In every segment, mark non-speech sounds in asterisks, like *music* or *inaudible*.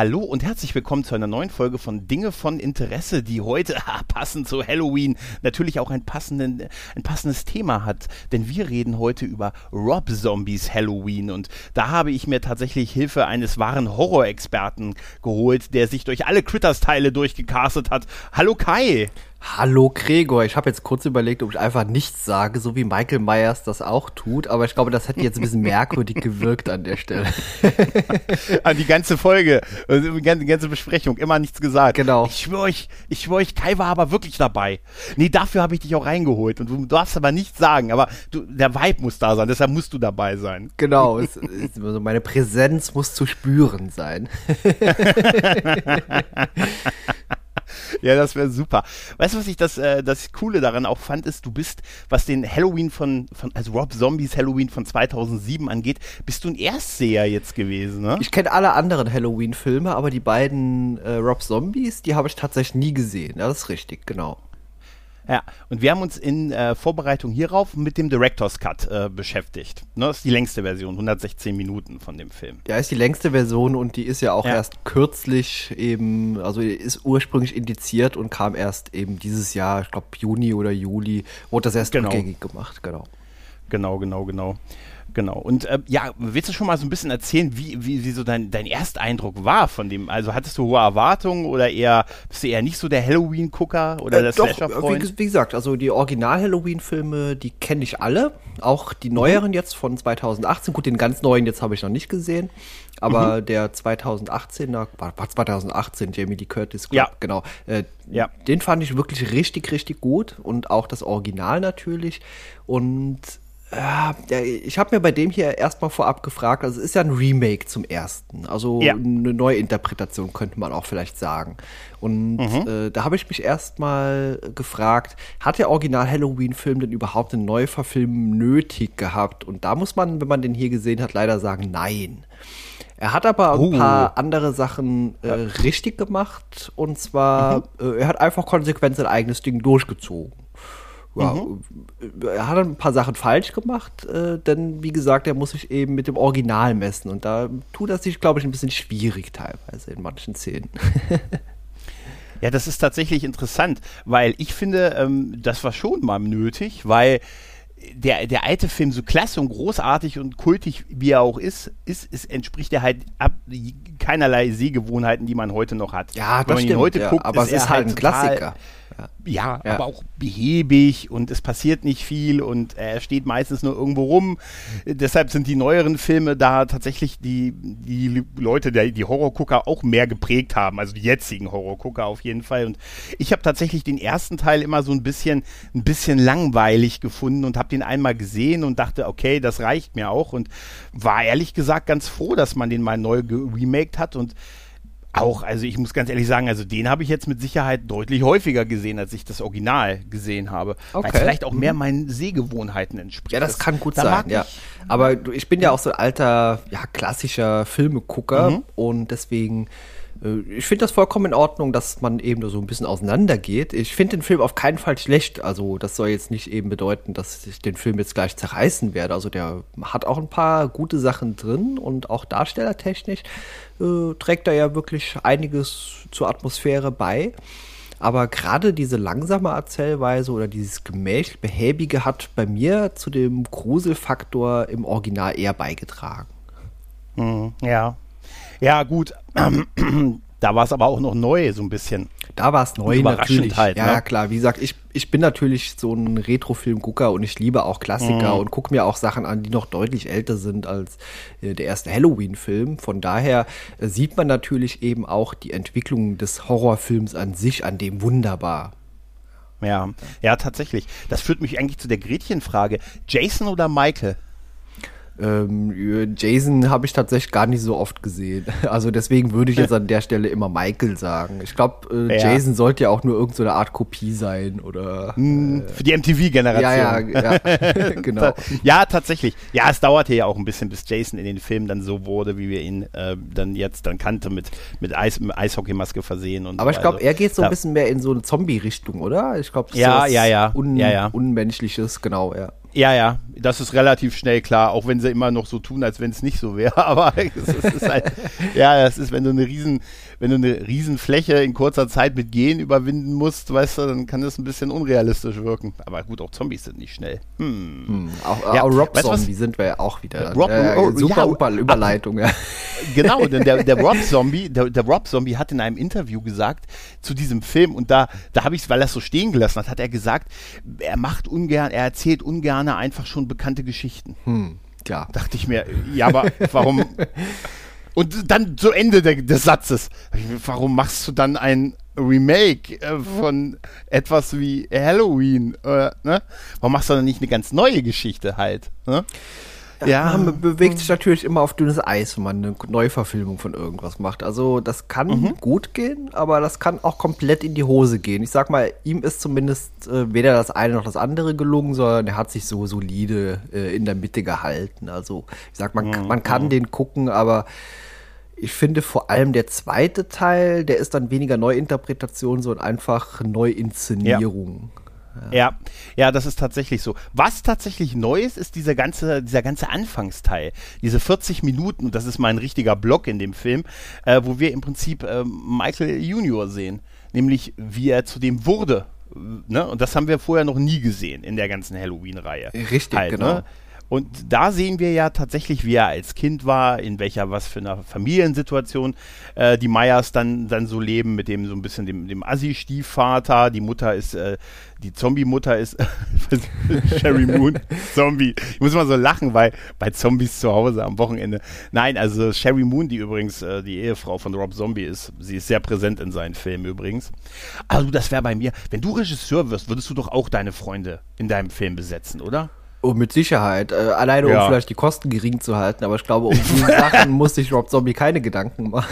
Hallo und herzlich willkommen zu einer neuen Folge von Dinge von Interesse, die heute *laughs* passend zu Halloween natürlich auch ein, passenden, ein passendes Thema hat. Denn wir reden heute über Rob Zombies Halloween und da habe ich mir tatsächlich Hilfe eines wahren Horrorexperten geholt, der sich durch alle Critters-Teile durchgecastet hat. Hallo Kai! Hallo Gregor, ich habe jetzt kurz überlegt, ob ich einfach nichts sage, so wie Michael Myers das auch tut, aber ich glaube, das hätte jetzt ein bisschen merkwürdig *laughs* gewirkt an der Stelle. *laughs* an die ganze Folge, also die ganze Besprechung, immer nichts gesagt. Genau. Ich schwöre euch, ich schwöre euch, Kai war aber wirklich dabei. Nee, dafür habe ich dich auch reingeholt und du darfst aber nichts sagen, aber du, der Vibe muss da sein, deshalb musst du dabei sein. Genau, *laughs* es, es, also meine Präsenz muss zu spüren sein. *laughs* ja, das wäre super. Weißt du, was ich das, äh, das Coole daran auch fand, ist, du bist, was den Halloween von, von also Rob Zombies Halloween von 2007 angeht, bist du ein Erstseher jetzt gewesen, ne? Ich kenne alle anderen Halloween-Filme, aber die beiden äh, Rob Zombies, die habe ich tatsächlich nie gesehen. Ja, das ist richtig, genau. Ja, und wir haben uns in äh, Vorbereitung hierauf mit dem Director's Cut äh, beschäftigt. Ne, das ist die längste Version, 116 Minuten von dem Film. Ja, ist die längste Version und die ist ja auch ja. erst kürzlich eben, also ist ursprünglich indiziert und kam erst eben dieses Jahr, ich glaube Juni oder Juli, wurde das erst genau. rückgängig gemacht, genau. Genau, genau, genau. Genau. Und äh, ja, willst du schon mal so ein bisschen erzählen, wie, wie, wie so dein, dein Ersteindruck war von dem? Also hattest du hohe Erwartungen oder eher bist du eher nicht so der Halloween-Gucker oder äh, der Slasher-Freund? Wie, wie, gesagt, also die Original-Halloween-Filme, die kenne ich alle. Auch die neueren mhm. jetzt von 2018. Gut, den ganz neuen jetzt habe ich noch nicht gesehen. Aber mhm. der 2018er, war, war 2018, Jamie Lee Curtis, glaub, ja. genau. Äh, ja. Den fand ich wirklich richtig, richtig gut. Und auch das Original natürlich. Und ich habe mir bei dem hier erstmal vorab gefragt, also es ist ja ein Remake zum ersten, also ja. eine Neuinterpretation könnte man auch vielleicht sagen. Und mhm. äh, da habe ich mich erstmal gefragt, hat der Original Halloween-Film denn überhaupt eine Neuverfilmung nötig gehabt? Und da muss man, wenn man den hier gesehen hat, leider sagen, nein. Er hat aber ein uh. paar andere Sachen äh, richtig gemacht und zwar, mhm. äh, er hat einfach konsequent sein eigenes Ding durchgezogen ja, mhm. er hat ein paar Sachen falsch gemacht, äh, denn wie gesagt, er muss sich eben mit dem Original messen und da tut er sich, glaube ich, ein bisschen schwierig teilweise in manchen Szenen. *laughs* ja, das ist tatsächlich interessant, weil ich finde, ähm, das war schon mal nötig, weil der, der alte Film, so klasse und großartig und kultig wie er auch ist, ist, ist entspricht er halt ab keinerlei Sehgewohnheiten, die man heute noch hat. Ja, das Wenn man stimmt, ihn heute ja, guckt, aber ist es ist halt ein Klassiker. Ja, ja, aber auch behäbig und es passiert nicht viel und er steht meistens nur irgendwo rum. Deshalb sind die neueren Filme da tatsächlich die, die Leute, die, die Horrorgucker auch mehr geprägt haben, also die jetzigen Horrorgucker auf jeden Fall. Und ich habe tatsächlich den ersten Teil immer so ein bisschen, ein bisschen langweilig gefunden und habe den einmal gesehen und dachte, okay, das reicht mir auch und war ehrlich gesagt ganz froh, dass man den mal neu geremaked hat und auch, also ich muss ganz ehrlich sagen, also den habe ich jetzt mit Sicherheit deutlich häufiger gesehen, als ich das Original gesehen habe. Okay. Weil vielleicht auch mehr mhm. meinen Sehgewohnheiten entspricht. Ja, das, das kann gut sein, ja. Aber ich bin ja auch so ein alter, ja, klassischer Filmegucker mhm. und deswegen ich finde das vollkommen in Ordnung, dass man eben so ein bisschen auseinandergeht. Ich finde den Film auf keinen Fall schlecht. Also das soll jetzt nicht eben bedeuten, dass ich den Film jetzt gleich zerreißen werde. Also der hat auch ein paar gute Sachen drin und auch darstellertechnisch äh, trägt er ja wirklich einiges zur Atmosphäre bei. Aber gerade diese langsame Erzählweise oder dieses gemächlich behäbige hat bei mir zu dem Gruselfaktor im Original eher beigetragen. Mhm, ja, ja, gut. *clears throat* da war es aber auch noch neu, so ein bisschen. Da war es neu, natürlich. Halt, ja, ne? klar. Wie gesagt, ich, ich bin natürlich so ein Retro-Film-Gucker und ich liebe auch Klassiker mhm. und gucke mir auch Sachen an, die noch deutlich älter sind als äh, der erste Halloween-Film. Von daher äh, sieht man natürlich eben auch die Entwicklung des Horrorfilms an sich an dem wunderbar. Ja, ja, tatsächlich. Das führt mich eigentlich zu der Gretchenfrage. Jason oder Michael? Ähm, Jason habe ich tatsächlich gar nicht so oft gesehen. *laughs* Also deswegen würde ich jetzt an der Stelle immer Michael sagen. Ich glaube, äh, ja. Jason sollte ja auch nur irgendeine so Art Kopie sein oder. Hm, äh, Für die MTV-Generation. Ja, ja, ja *laughs* *laughs* genau. ja, tatsächlich. Ja, es dauerte ja auch ein bisschen, bis Jason in den Filmen dann so wurde, wie wir ihn äh, dann jetzt dann kannte, mit, mit, Eis, mit Eishockeymaske versehen und Aber so. ich glaube, also, er geht so ein bisschen mehr in so eine Zombie-Richtung, oder? Ich glaube, ja, ja, ja. Un ja, ja. Unmenschliches, genau, ja. Ja, ja, das ist relativ schnell klar, auch wenn sie immer noch so tun, als wenn es nicht so wäre. *laughs* Aber es ist halt, ja, das ist, wenn du eine riesen, wenn du eine riesen Fläche in kurzer Zeit mit Gehen überwinden musst, weißt du, dann kann das ein bisschen unrealistisch wirken. Aber gut, auch Zombies sind nicht schnell. Hm. Hm, auch, ja, auch Rob weißt Zombie sind wir ja auch wieder. Rob, äh, oh, super ja, Überleitung, ja. *laughs* Genau, denn der, der Rob Zombie, der, der Rob Zombie hat in einem Interview gesagt zu diesem Film und da, da habe ich es, weil er es so stehen gelassen hat, hat er gesagt, er macht ungern, er erzählt ungern einfach schon bekannte Geschichten. Hm, ja. Dachte ich mir, ja, aber warum? *laughs* Und dann zu Ende de des Satzes, warum machst du dann ein Remake äh, von etwas wie Halloween? Äh, ne? Warum machst du dann nicht eine ganz neue Geschichte halt? Ne? Ja, man bewegt sich natürlich immer auf dünnes Eis, wenn man eine Neuverfilmung von irgendwas macht. Also das kann mhm. gut gehen, aber das kann auch komplett in die Hose gehen. Ich sag mal, ihm ist zumindest äh, weder das eine noch das andere gelungen, sondern er hat sich so solide äh, in der Mitte gehalten. Also ich sag, man, mhm. man kann mhm. den gucken, aber ich finde vor allem der zweite Teil, der ist dann weniger Neuinterpretation, sondern einfach Neuinszenierung. Ja. Ja. ja, das ist tatsächlich so. Was tatsächlich neu ist, ist dieser ganze, dieser ganze Anfangsteil. Diese 40 Minuten, und das ist mein richtiger Block in dem Film, äh, wo wir im Prinzip äh, Michael Junior sehen. Nämlich, wie er zu dem wurde. Ne? Und das haben wir vorher noch nie gesehen in der ganzen Halloween-Reihe. Richtig, halt, genau. Ne? Und da sehen wir ja tatsächlich, wie er als Kind war, in welcher, was für einer Familiensituation äh, die Meyers dann, dann so leben, mit dem so ein bisschen dem, dem Assi-Stiefvater. Die Mutter ist, äh, die Zombie-Mutter ist *laughs* Sherry Moon, Zombie. Ich muss mal so lachen, weil bei Zombies zu Hause am Wochenende. Nein, also Sherry Moon, die übrigens äh, die Ehefrau von Rob Zombie ist, sie ist sehr präsent in seinen Filmen übrigens. Also das wäre bei mir, wenn du Regisseur wirst, würdest du doch auch deine Freunde in deinem Film besetzen, oder? Oh, mit Sicherheit. Äh, alleine, um ja. vielleicht die Kosten gering zu halten. Aber ich glaube, um die *laughs* Sachen muss sich Rob Zombie keine Gedanken machen.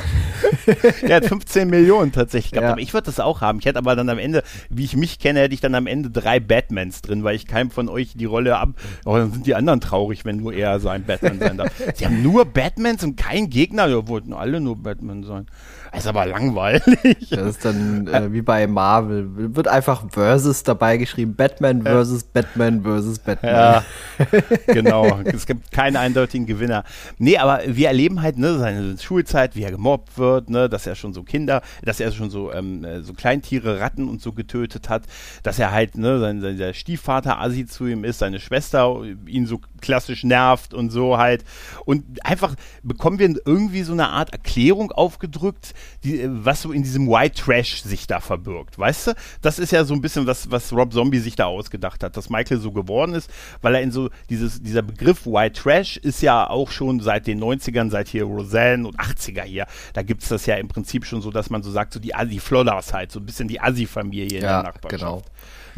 *laughs* er hat 15 Millionen tatsächlich gehabt. Ja. Aber ich würde das auch haben. Ich hätte aber dann am Ende, wie ich mich kenne, hätte ich dann am Ende drei Batmans drin, weil ich keinem von euch die Rolle ab. Oh, dann sind die anderen traurig, wenn nur er sein Batman sein darf. *laughs* Sie haben nur Batmans und kein Gegner. Ja, wollten alle nur Batman sein. Das ist aber langweilig. Das ist dann äh, wie bei Marvel. Wird einfach Versus dabei geschrieben. Batman versus. Batman versus Batman. Ja, *laughs* genau. Es gibt keinen eindeutigen Gewinner. Nee, aber wir erleben halt ne, seine Schulzeit, wie er gemobbt wird, ne, dass er schon so Kinder, dass er schon so, ähm, so Kleintiere, Ratten und so getötet hat, dass er halt, ne, sein, sein Stiefvater Asi zu ihm ist, seine Schwester ihn so klassisch nervt und so halt. Und einfach bekommen wir irgendwie so eine Art Erklärung aufgedrückt, die, was so in diesem White Trash sich da verbirgt. Weißt du? Das ist ja so ein bisschen was, was Rob Zombie sich da ausgedacht hat, dass Michael so geworden ist, weil er in so dieses, dieser Begriff White Trash ist ja auch schon seit den 90ern, seit hier Roseanne und 80er hier, da gibt es das ja im Prinzip schon so, dass man so sagt, so die Assi-Flodders halt, so ein bisschen die Assi-Familie in ja, der Nachbarschaft. Genau.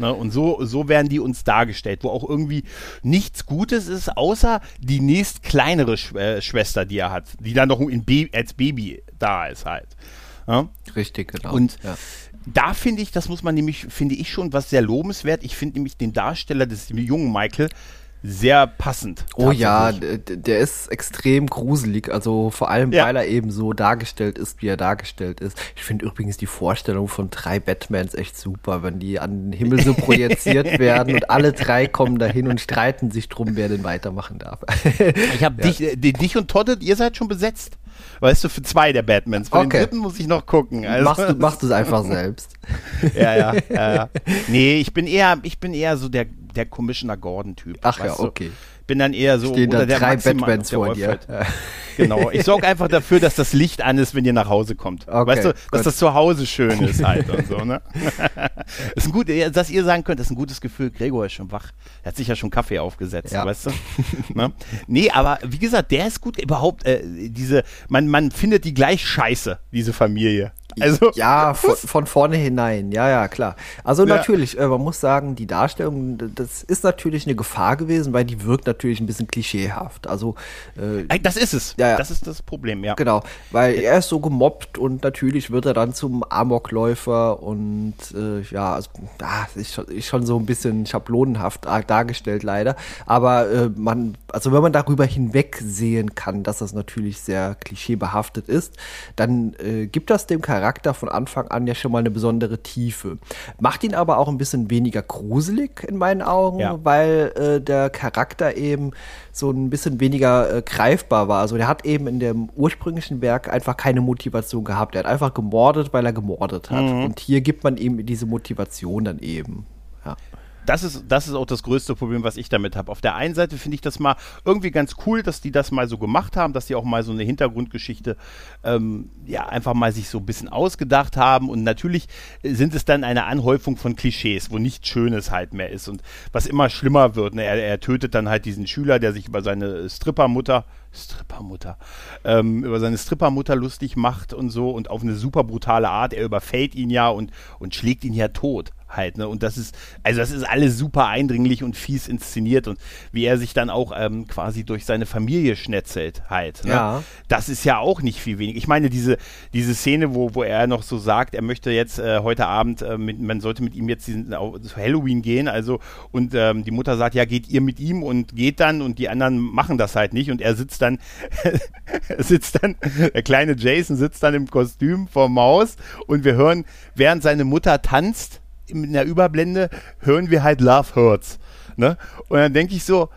Ne? Und so, so werden die uns dargestellt, wo auch irgendwie nichts Gutes ist, außer die nächst kleinere Sch äh, Schwester, die er hat, die dann noch in als Baby da ist halt. Ja? Richtig, genau. Und ja. da finde ich, das muss man nämlich, finde ich schon was sehr lobenswert. Ich finde nämlich den Darsteller des jungen Michael sehr passend. Oh ja, der ist extrem gruselig, also vor allem, ja. weil er eben so dargestellt ist, wie er dargestellt ist. Ich finde übrigens die Vorstellung von drei Batmans echt super, wenn die an den Himmel so *laughs* projiziert werden und alle drei kommen dahin und streiten sich drum, wer denn weitermachen darf. *laughs* ich habe ja. dich, äh, dich und Todd, ihr seid schon besetzt. Weißt du, für zwei der Batmans. Für okay. den dritten muss ich noch gucken. Also, machst du machst es einfach *laughs* selbst. ja, ja, ja. Nee, ich bin eher, ich bin eher so der der Commissioner Gordon-Typ. Ach ja, okay. Du? Bin dann eher so Stehen da drei Batmans vor dir. Genau. Ich sorge einfach dafür, dass das Licht an ist, wenn ihr nach Hause kommt. Okay, weißt du, dass gut. das zu Hause schön ist halt und so, ne? *laughs* ist ein gut, dass ihr sagen könnt, das ist ein gutes Gefühl. Gregor ist schon wach. Er hat sich ja schon Kaffee aufgesetzt, ja. weißt du? *laughs* ne? Nee, aber wie gesagt, der ist gut. Überhaupt, äh, diese, man, man findet die gleich scheiße, diese Familie. *laughs* Also ja, von, von vorne hinein, ja, ja, klar. Also ja. natürlich, äh, man muss sagen, die Darstellung, das ist natürlich eine Gefahr gewesen, weil die wirkt natürlich ein bisschen klischeehaft. Also äh, das ist es. Ja, das ist das Problem, ja. Genau, weil er ist so gemobbt und natürlich wird er dann zum Amokläufer und äh, ja, also, ah, ist, schon, ist schon so ein bisschen schablonenhaft dargestellt leider. Aber äh, man, also wenn man darüber hinwegsehen kann, dass das natürlich sehr klischeebehaftet ist, dann äh, gibt das dem Charakter von Anfang an ja schon mal eine besondere Tiefe. Macht ihn aber auch ein bisschen weniger gruselig in meinen Augen, ja. weil äh, der Charakter eben so ein bisschen weniger äh, greifbar war. Also der hat eben in dem ursprünglichen Werk einfach keine Motivation gehabt. Er hat einfach gemordet, weil er gemordet hat. Mhm. Und hier gibt man ihm diese Motivation dann eben. Das ist, das ist auch das größte Problem, was ich damit habe. Auf der einen Seite finde ich das mal irgendwie ganz cool, dass die das mal so gemacht haben, dass die auch mal so eine Hintergrundgeschichte ähm, ja einfach mal sich so ein bisschen ausgedacht haben. Und natürlich sind es dann eine Anhäufung von Klischees, wo nichts Schönes halt mehr ist und was immer schlimmer wird. Ne? Er, er tötet dann halt diesen Schüler, der sich über seine Strippermutter Strippermutter, ähm, über seine Strippermutter lustig macht und so und auf eine super brutale Art. Er überfällt ihn ja und, und schlägt ihn ja tot halt, ne? Und das ist, also das ist alles super eindringlich und fies inszeniert und wie er sich dann auch ähm, quasi durch seine Familie schnetzelt halt. Ne? Ja. Das ist ja auch nicht viel wenig. Ich meine, diese, diese Szene, wo, wo er noch so sagt, er möchte jetzt äh, heute Abend, äh, mit, man sollte mit ihm jetzt diesen, zu Halloween gehen, also und ähm, die Mutter sagt, ja, geht ihr mit ihm und geht dann und die anderen machen das halt nicht und er sitzt dann, *laughs* sitzt dann, der kleine Jason sitzt dann im Kostüm vor Maus und wir hören, während seine Mutter tanzt, in der Überblende hören wir halt Love Hurts. Ne? Und dann denke ich so,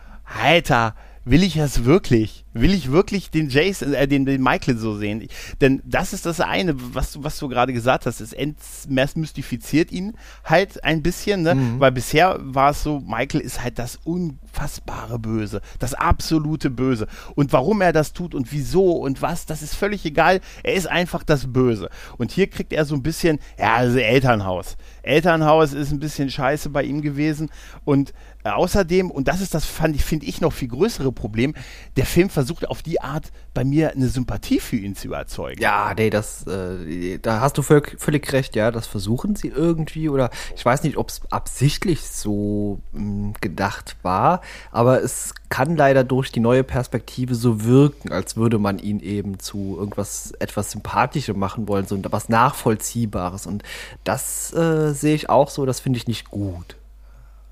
Alter, will ich das wirklich? Will ich wirklich den Jason, äh, den, den Michael so sehen? Ich, denn das ist das eine, was, was du gerade gesagt hast. Es entmystifiziert ihn halt ein bisschen, ne? Mhm. Weil bisher war es so, Michael ist halt das unfassbare Böse, das absolute Böse. Und warum er das tut und wieso und was, das ist völlig egal. Er ist einfach das Böse. Und hier kriegt er so ein bisschen, ja, also Elternhaus. Elternhaus ist ein bisschen scheiße bei ihm gewesen und äh, außerdem, und das ist das, finde ich, noch viel größere Problem, der Film versucht auf die Art bei mir eine Sympathie für ihn zu überzeugen. Ja, nee, das, äh, da hast du völlig, völlig, recht, ja, das versuchen sie irgendwie oder ich weiß nicht, ob es absichtlich so mh, hm, gedacht war, aber es kann leider durch die neue Perspektive so wirken, als würde man ihn eben zu irgendwas etwas Sympathischem machen wollen, so etwas Nachvollziehbares und das äh, sehe ich auch so, das finde ich nicht gut.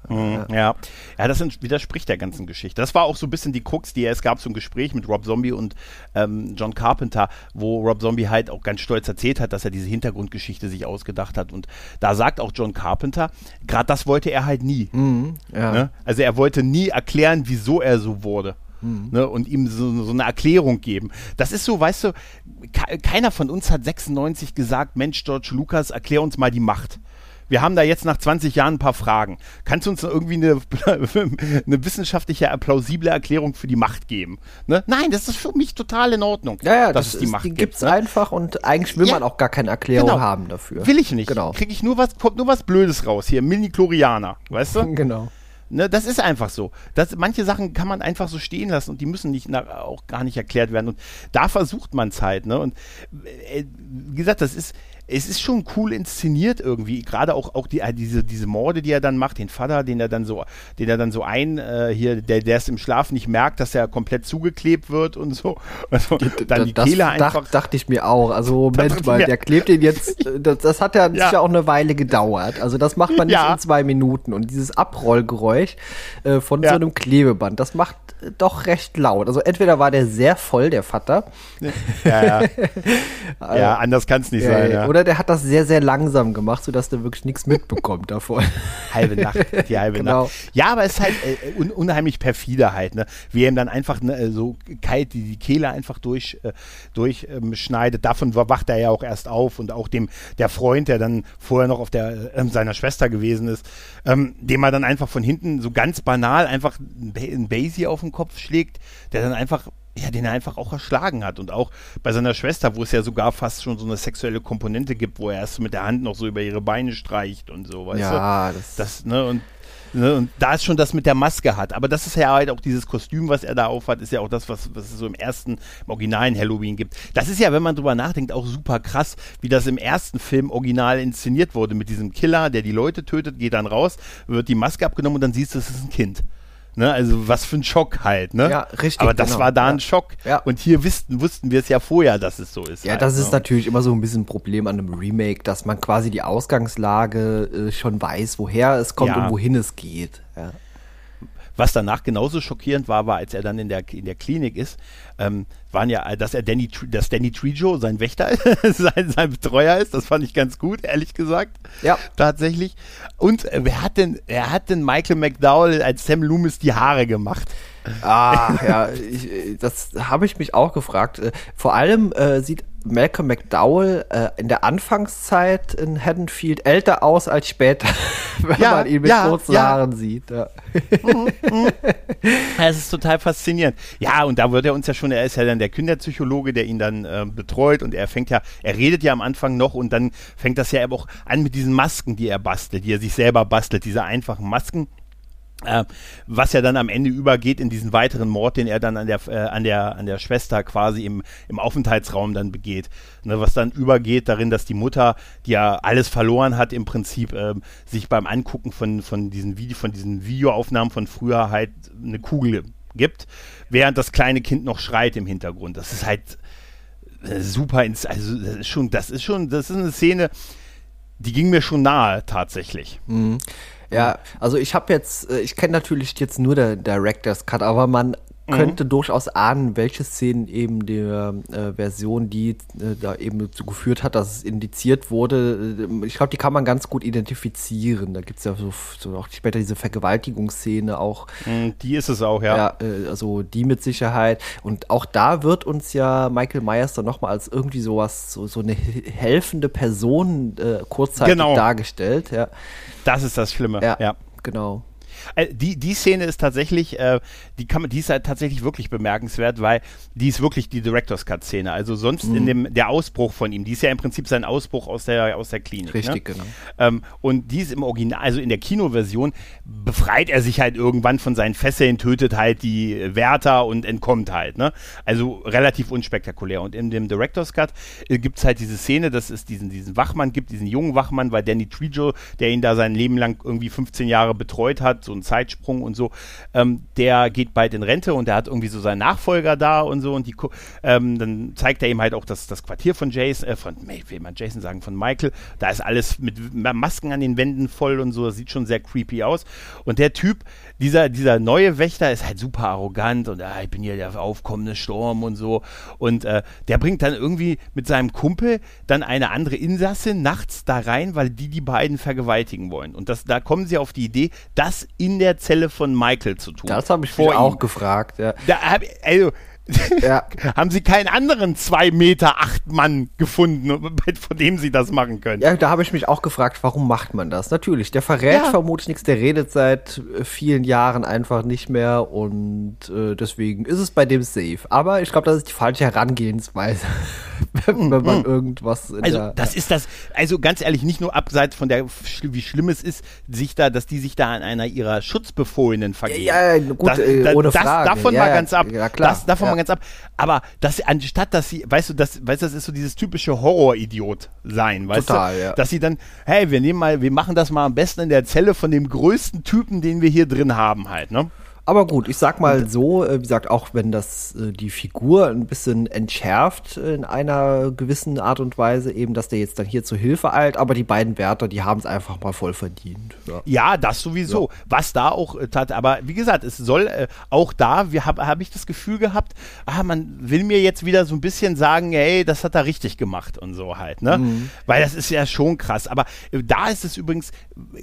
Mhm, ja. ja, das widerspricht der ganzen Geschichte. Das war auch so ein bisschen die Krux, die es gab, so ein Gespräch mit Rob Zombie und ähm, John Carpenter, wo Rob Zombie halt auch ganz stolz erzählt hat, dass er diese Hintergrundgeschichte sich ausgedacht hat. Und da sagt auch John Carpenter, gerade das wollte er halt nie. Mhm, ja. ne? Also er wollte nie erklären, wieso er so wurde. Mhm. Ne, und ihm so, so, eine Erklärung geben. Das ist so, weißt du, keiner von uns hat 96 gesagt, Mensch, George Lucas, erklär uns mal die Macht wir haben da jetzt nach 20 Jahren ein paar Fragen. Kannst du uns irgendwie eine, *laughs* eine wissenschaftliche, plausible Erklärung für die Macht geben? Ne? Nein, das ist für mich total in Ordnung. Ja, ja, dass das es die ist, Macht die gibt. es ne? einfach und eigentlich will ja, man auch gar keine Erklärung genau. haben dafür. Will ich nicht. Genau. Kriege ich nur was, kommt nur was Blödes raus hier. Mini-Chlorianer, weißt du? *laughs* Genau. Ne, das ist einfach so. Das, manche Sachen kann man einfach so stehen lassen und die müssen nicht na, auch gar nicht erklärt werden. Und da versucht man es halt. Ne? Und äh, wie gesagt, das ist, es ist schon cool inszeniert irgendwie. Gerade auch, auch die, äh, diese, diese Morde, die er dann macht, den Vater, den er dann so, den er dann so ein, äh, hier, der, der es im Schlaf nicht merkt, dass er komplett zugeklebt wird und so. Also, dann die das Kehle einfach. Dacht, dachte ich mir auch. Also Moment mal, der klebt ihn jetzt, *laughs* das, das hat ja, ja. sicher auch eine Weile gedauert. Also das macht man nicht ja. in zwei Minuten. Und dieses Abrollgeräusch äh, von ja. so einem Klebeband, das macht doch recht laut. Also entweder war der sehr voll, der Vater. Ja, ja. *laughs* ja anders kann es nicht sein. Ja. Oder der hat das sehr, sehr langsam gemacht, sodass der wirklich nichts mitbekommt davon. *laughs* halbe Nacht, die halbe genau. Nacht. Ja, aber es ist halt äh, un unheimlich perfide halt, ne? Wie er ihm dann einfach ne, so kalt die, die Kehle einfach durch, äh, durchschneidet. Ähm, Davon wacht er ja auch erst auf und auch dem, der Freund, der dann vorher noch auf der äh, seiner Schwester gewesen ist, ähm, dem er dann einfach von hinten so ganz banal einfach ein Basie auf den Kopf schlägt, der dann einfach ja, den er einfach auch erschlagen hat. Und auch bei seiner Schwester, wo es ja sogar fast schon so eine sexuelle Komponente gibt, wo er erst mit der Hand noch so über ihre Beine streicht und so, weißt ja, du? Das, das, ne, und Ne? Und da ist schon das mit der Maske hat. Aber das ist ja halt auch dieses Kostüm, was er da aufhat, ist ja auch das, was, was es so im ersten, im originalen Halloween gibt. Das ist ja, wenn man drüber nachdenkt, auch super krass, wie das im ersten Film original inszeniert wurde mit diesem Killer, der die Leute tötet, geht dann raus, wird die Maske abgenommen und dann siehst du, es ist ein Kind. Ne, also was für ein Schock halt, ne? Ja, richtig. Aber das genau. war da ja. ein Schock. Ja. Und hier wussten, wussten wir es ja vorher, dass es so ist. Ja, halt, das ist ne? natürlich immer so ein bisschen ein Problem an einem Remake, dass man quasi die Ausgangslage äh, schon weiß, woher es kommt Ja. und wohin es geht. Ja. Was danach genauso schockierend war, war, als er dann in der, in der Klinik ist, ähm, waren ja, dass er Danny, dass Danny Trejo sein Wächter, *laughs* sein, sein Betreuer ist. Das fand ich ganz gut, ehrlich gesagt. Ja. Tatsächlich. Und äh, wer hat denn, er hat denn Michael McDowell als Sam Loomis die Haare gemacht? Ah, ja, ich, äh, das habe ich mich auch gefragt. Äh, Vor allem äh, sieht Malcolm McDowell äh, in der Anfangszeit in Haddonfield älter aus als später, *laughs* wenn Ja, man ihn mit ja, kurzen ja. Haaren sieht. *laughs* Ja. Es ist total faszinierend. Ja, und da wird er uns ja schon, er ist ja dann der Kinderpsychologe, der ihn dann äh, betreut und er fängt ja, er redet ja am Anfang noch und dann fängt das ja aber auch an mit diesen Masken, die er bastelt, die er sich selber bastelt, diese einfachen Masken. Äh, was ja dann am Ende übergeht in diesen weiteren Mord, den er dann an der, äh, an der, an der Schwester quasi im, im Aufenthaltsraum dann begeht. Ne, was dann übergeht darin, dass die Mutter, die ja alles verloren hat, im Prinzip ähm, sich beim Angucken von, von, diesen Video, von diesen Videoaufnahmen von früher halt eine Kugel gibt, während das kleine Kind noch schreit im Hintergrund. Das ist halt äh, super, ins, also das ist schon, das ist schon, das ist eine Szene, die ging mir schon nahe tatsächlich. Ja, also ich habe jetzt, äh, ich kenne natürlich jetzt nur der Director's Cut, aber man Mhm. könnte durchaus ahnen, welche Szenen eben der äh, Version, die äh, da eben dazu geführt hat, dass es indiziert wurde, äh, ich glaube, die kann man ganz gut identifizieren. Da gibt's ja so, so auch später diese Vergewaltigungsszene auch. Mm, Die ist es auch, ja. Ja, äh, also die mit Sicherheit. Und auch da wird uns ja Michael Myers dann nochmal als irgendwie sowas, so, so eine he- helfende Person äh, kurzzeitig Genau. dargestellt. Ja, Das ist das Schlimme. ja, ja. genau. Äh, Die, die Szene ist tatsächlich, äh, die kann man, die ist halt tatsächlich wirklich bemerkenswert, weil die ist wirklich die Director's Cut Szene. Also sonst Mhm. in dem, der Ausbruch von ihm, die ist ja im Prinzip sein Ausbruch aus der, aus der Klinik. Richtig, ne? genau. Ähm, und die ist im Original, also in der Kinoversion, befreit er sich halt irgendwann von seinen Fesseln, tötet halt die Wärter und entkommt halt. Ne? Also relativ unspektakulär. Und in dem Director's Cut äh, gibt es halt diese Szene, dass es diesen, diesen Wachmann gibt, diesen jungen Wachmann, weil Danny Trejo, der ihn da sein Leben lang irgendwie 15 Jahre betreut hat, so ein Zeitsprung und so, ähm, der geht bald in Rente und der hat irgendwie so seinen Nachfolger da und so und die, ähm, dann zeigt er ihm halt auch das, das Quartier von Jason, äh, von, will man Jason sagen, von Michael, da ist alles mit Masken an den Wänden voll und so, das sieht schon sehr creepy aus. Und der Typ, dieser, dieser neue Wächter ist halt super arrogant und ah, ich bin hier der aufkommende Sturm und so. Und äh, der bringt dann irgendwie mit seinem Kumpel dann eine andere Insasse nachts da rein, weil die die beiden vergewaltigen wollen. Und das, da kommen sie auf die Idee, das in der Zelle von Michael zu tun. Das habe ich Vor auch gefragt, ja. Da hab, also, *laughs* Ja. haben sie keinen anderen 2 Meter 8 Mann gefunden, *laughs* von dem sie das machen können. Ja, da habe ich mich auch gefragt, warum macht man das? Natürlich, der verrät Ja. vermutlich nichts, der redet seit äh, vielen Jahren einfach nicht mehr und äh, deswegen ist es bei dem safe. Aber ich glaube, das ist die falsche Herangehensweise, *laughs* wenn, wenn man irgendwas Also der, das ist das, also ganz ehrlich, nicht nur abseits von der, wie schlimm es ist, sich da, dass die sich da an einer ihrer Schutzbefohlenen vergehen. Ja, ja, gut, das, äh, ohne das, Frage. Davon Ja, mal ja, ganz ab. ja, klar, Das, davon ja. Mal ganz ab. Aber das, anstatt dass sie, weißt du, das, weißt du, das ist so dieses typische Horror-Idiot sein, weißt Total, du? ja. Dass sie dann, hey, wir nehmen mal, wir machen das mal am besten in der Zelle von dem größten Typen, den wir hier drin haben halt, ne? Aber gut, ich sag mal so, äh, wie gesagt, auch wenn das äh, die Figur ein bisschen entschärft in einer gewissen Art und Weise, eben, dass der jetzt dann hier zur Hilfe eilt, aber die beiden Wärter, die haben es einfach mal voll verdient. Ja. Ja, das sowieso. Was da auch äh, tat, aber wie gesagt, es soll äh, auch da, wir habe hab ich das Gefühl gehabt, ah, man will mir jetzt wieder so ein bisschen sagen, hey, das hat er richtig gemacht und so halt, ne? Weil das ist ja schon krass. Aber äh, da ist es übrigens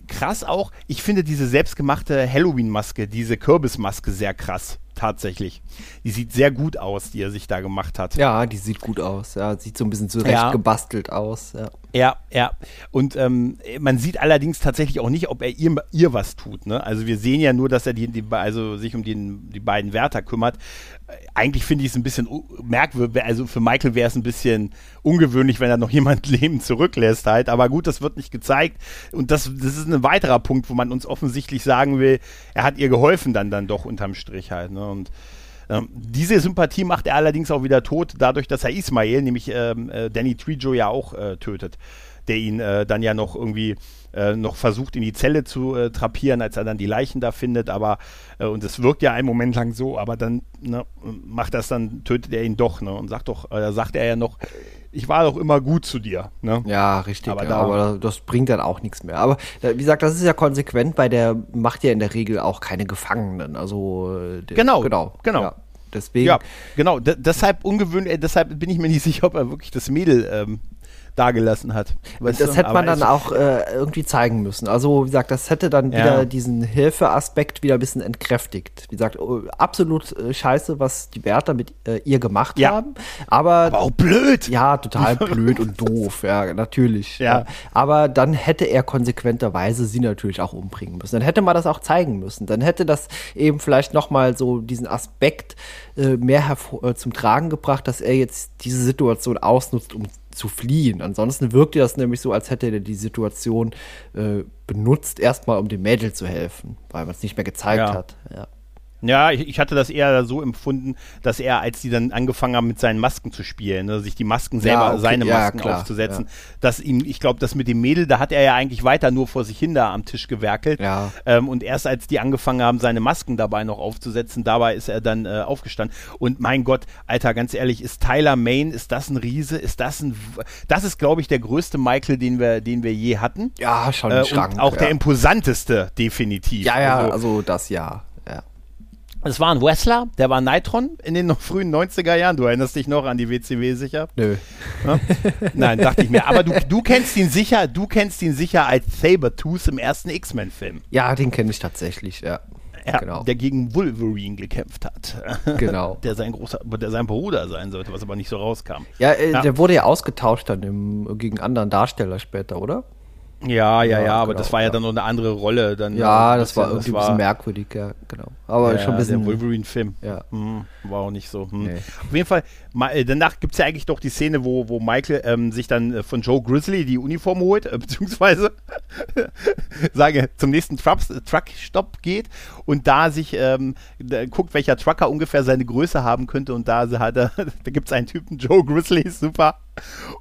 krass auch, ich finde diese selbstgemachte Halloween-Maske, diese Kürbismaske sehr krass. Tatsächlich. Die sieht sehr gut aus, die er sich da gemacht hat. Ja, die sieht gut aus. Ja, sieht so ein bisschen zurecht Ja. gebastelt aus. Ja. Ja, ja. Und ähm, man sieht allerdings tatsächlich auch nicht, ob er ihr, ihr was tut. Ne? Also wir sehen ja nur, dass er die, die also sich um den, die beiden Wärter kümmert. Eigentlich finde ich es ein bisschen merkwürdig. Also für Michael wäre es ein bisschen ungewöhnlich, wenn er noch *laughs* jemand Leben zurücklässt halt. Aber gut, das wird nicht gezeigt. Und das, das ist ein weiterer Punkt, wo man uns offensichtlich sagen will, er hat ihr geholfen dann dann doch unterm Strich halt. Ne? Und ähm, diese Sympathie macht er allerdings auch wieder tot, dadurch, dass er Ismail, nämlich ähm, äh, Danny Trejo, ja auch äh, tötet, der ihn äh, dann ja noch irgendwie äh, noch versucht in die Zelle zu äh, trapieren, als er dann die Leichen da findet, aber äh, und es wirkt ja einen Moment lang so, aber dann ne, macht das dann, tötet er ihn doch, ne? Und sagt doch, äh, sagt er ja noch, ich war doch immer gut zu dir. Ne? Ja, richtig. Aber, ja, da, aber, das bringt dann auch nichts mehr. Aber wie gesagt, das ist ja konsequent, bei der macht ja in der Regel auch keine Gefangenen. Also der, genau, genau, genau. Ja, deswegen. Ja, genau. D deshalb ungewöhnlich. Äh, deshalb bin ich mir nicht *laughs* sicher, ob er wirklich das Mädel ähm, dagelassen hat. Weißt das du? hätte man dann auch äh, irgendwie zeigen müssen. Also, wie gesagt, das hätte dann ja. wieder diesen Hilfeaspekt wieder ein bisschen entkräftigt. Wie gesagt, oh, absolut äh, scheiße, was die Wärter mit äh, ihr gemacht ja. haben. Aber, aber auch blöd. Ja, total *laughs* blöd und doof, ja, natürlich. Ja. Aber dann hätte er konsequenterweise sie natürlich auch umbringen müssen. Dann hätte man das auch zeigen müssen. Dann hätte das eben vielleicht nochmal so diesen Aspekt äh, mehr äh, zum Tragen gebracht, dass er jetzt diese Situation ausnutzt, um zu fliehen. Ansonsten wirkt das nämlich so, als hätte er die Situation äh, benutzt, erstmal um dem Mädel zu helfen, weil man es nicht mehr gezeigt ja. hat. Ja. Ja, ich, ich, hatte das eher so empfunden, dass er, als die dann angefangen haben, mit seinen Masken zu spielen, ne, sich die Masken selber, ja, okay. seine Masken ja, aufzusetzen, ja. dass ihm, ich glaube, das mit dem Mädel, da hat er ja eigentlich weiter nur vor sich hin da am Tisch gewerkelt. Ja. Ähm, und erst als die angefangen haben, seine Masken dabei noch aufzusetzen, dabei ist er dann äh, aufgestanden. Und mein Gott, Alter, ganz ehrlich, ist Tyler Main, ist das ein Riese? Ist das ein, das ist, glaube ich, der größte Michael, den wir, den wir je hatten. Ja, schon äh, Schrank, auch der imposanteste, definitiv. Ja, ja, also, also das ja. Es war ein Wrestler, der war Nitron in den noch frühen 90er Jahren. Du erinnerst dich noch an die WCW sicher? Nö. Ja? Nein, dachte ich mir. Aber du, du kennst ihn sicher, du kennst ihn sicher als Sabertooth im ersten X-Men-Film. Ja, den kenne ich tatsächlich, ja. Ja, genau. der gegen Wolverine gekämpft hat. Genau. der sein großer, der sein Bruder sein sollte, was aber nicht so rauskam. Ja, äh, ja. der wurde ja ausgetauscht dann im, gegen anderen Darsteller später, oder? Ja, ja, ja, aber genau, das war ja, dann noch eine andere Rolle. Dann, ja, das war irgendwie das war, ein bisschen merkwürdig, ja, genau. Aber ja, schon ein bisschen. Der Wolverine-Film. Ja. Hm, war auch nicht so. Hm. Nee. Auf jeden Fall, äh, danach gibt es ja eigentlich doch die Szene, wo, wo Michael ähm, sich dann äh, von Joe Grizzly die Uniform holt, äh, beziehungsweise *laughs* sage, zum nächsten Truck-Stop geht und da sich ähm, da guckt, welcher Trucker ungefähr seine Größe haben könnte und da hat *laughs* er, da gibt es einen Typen, Joe Grizzly, super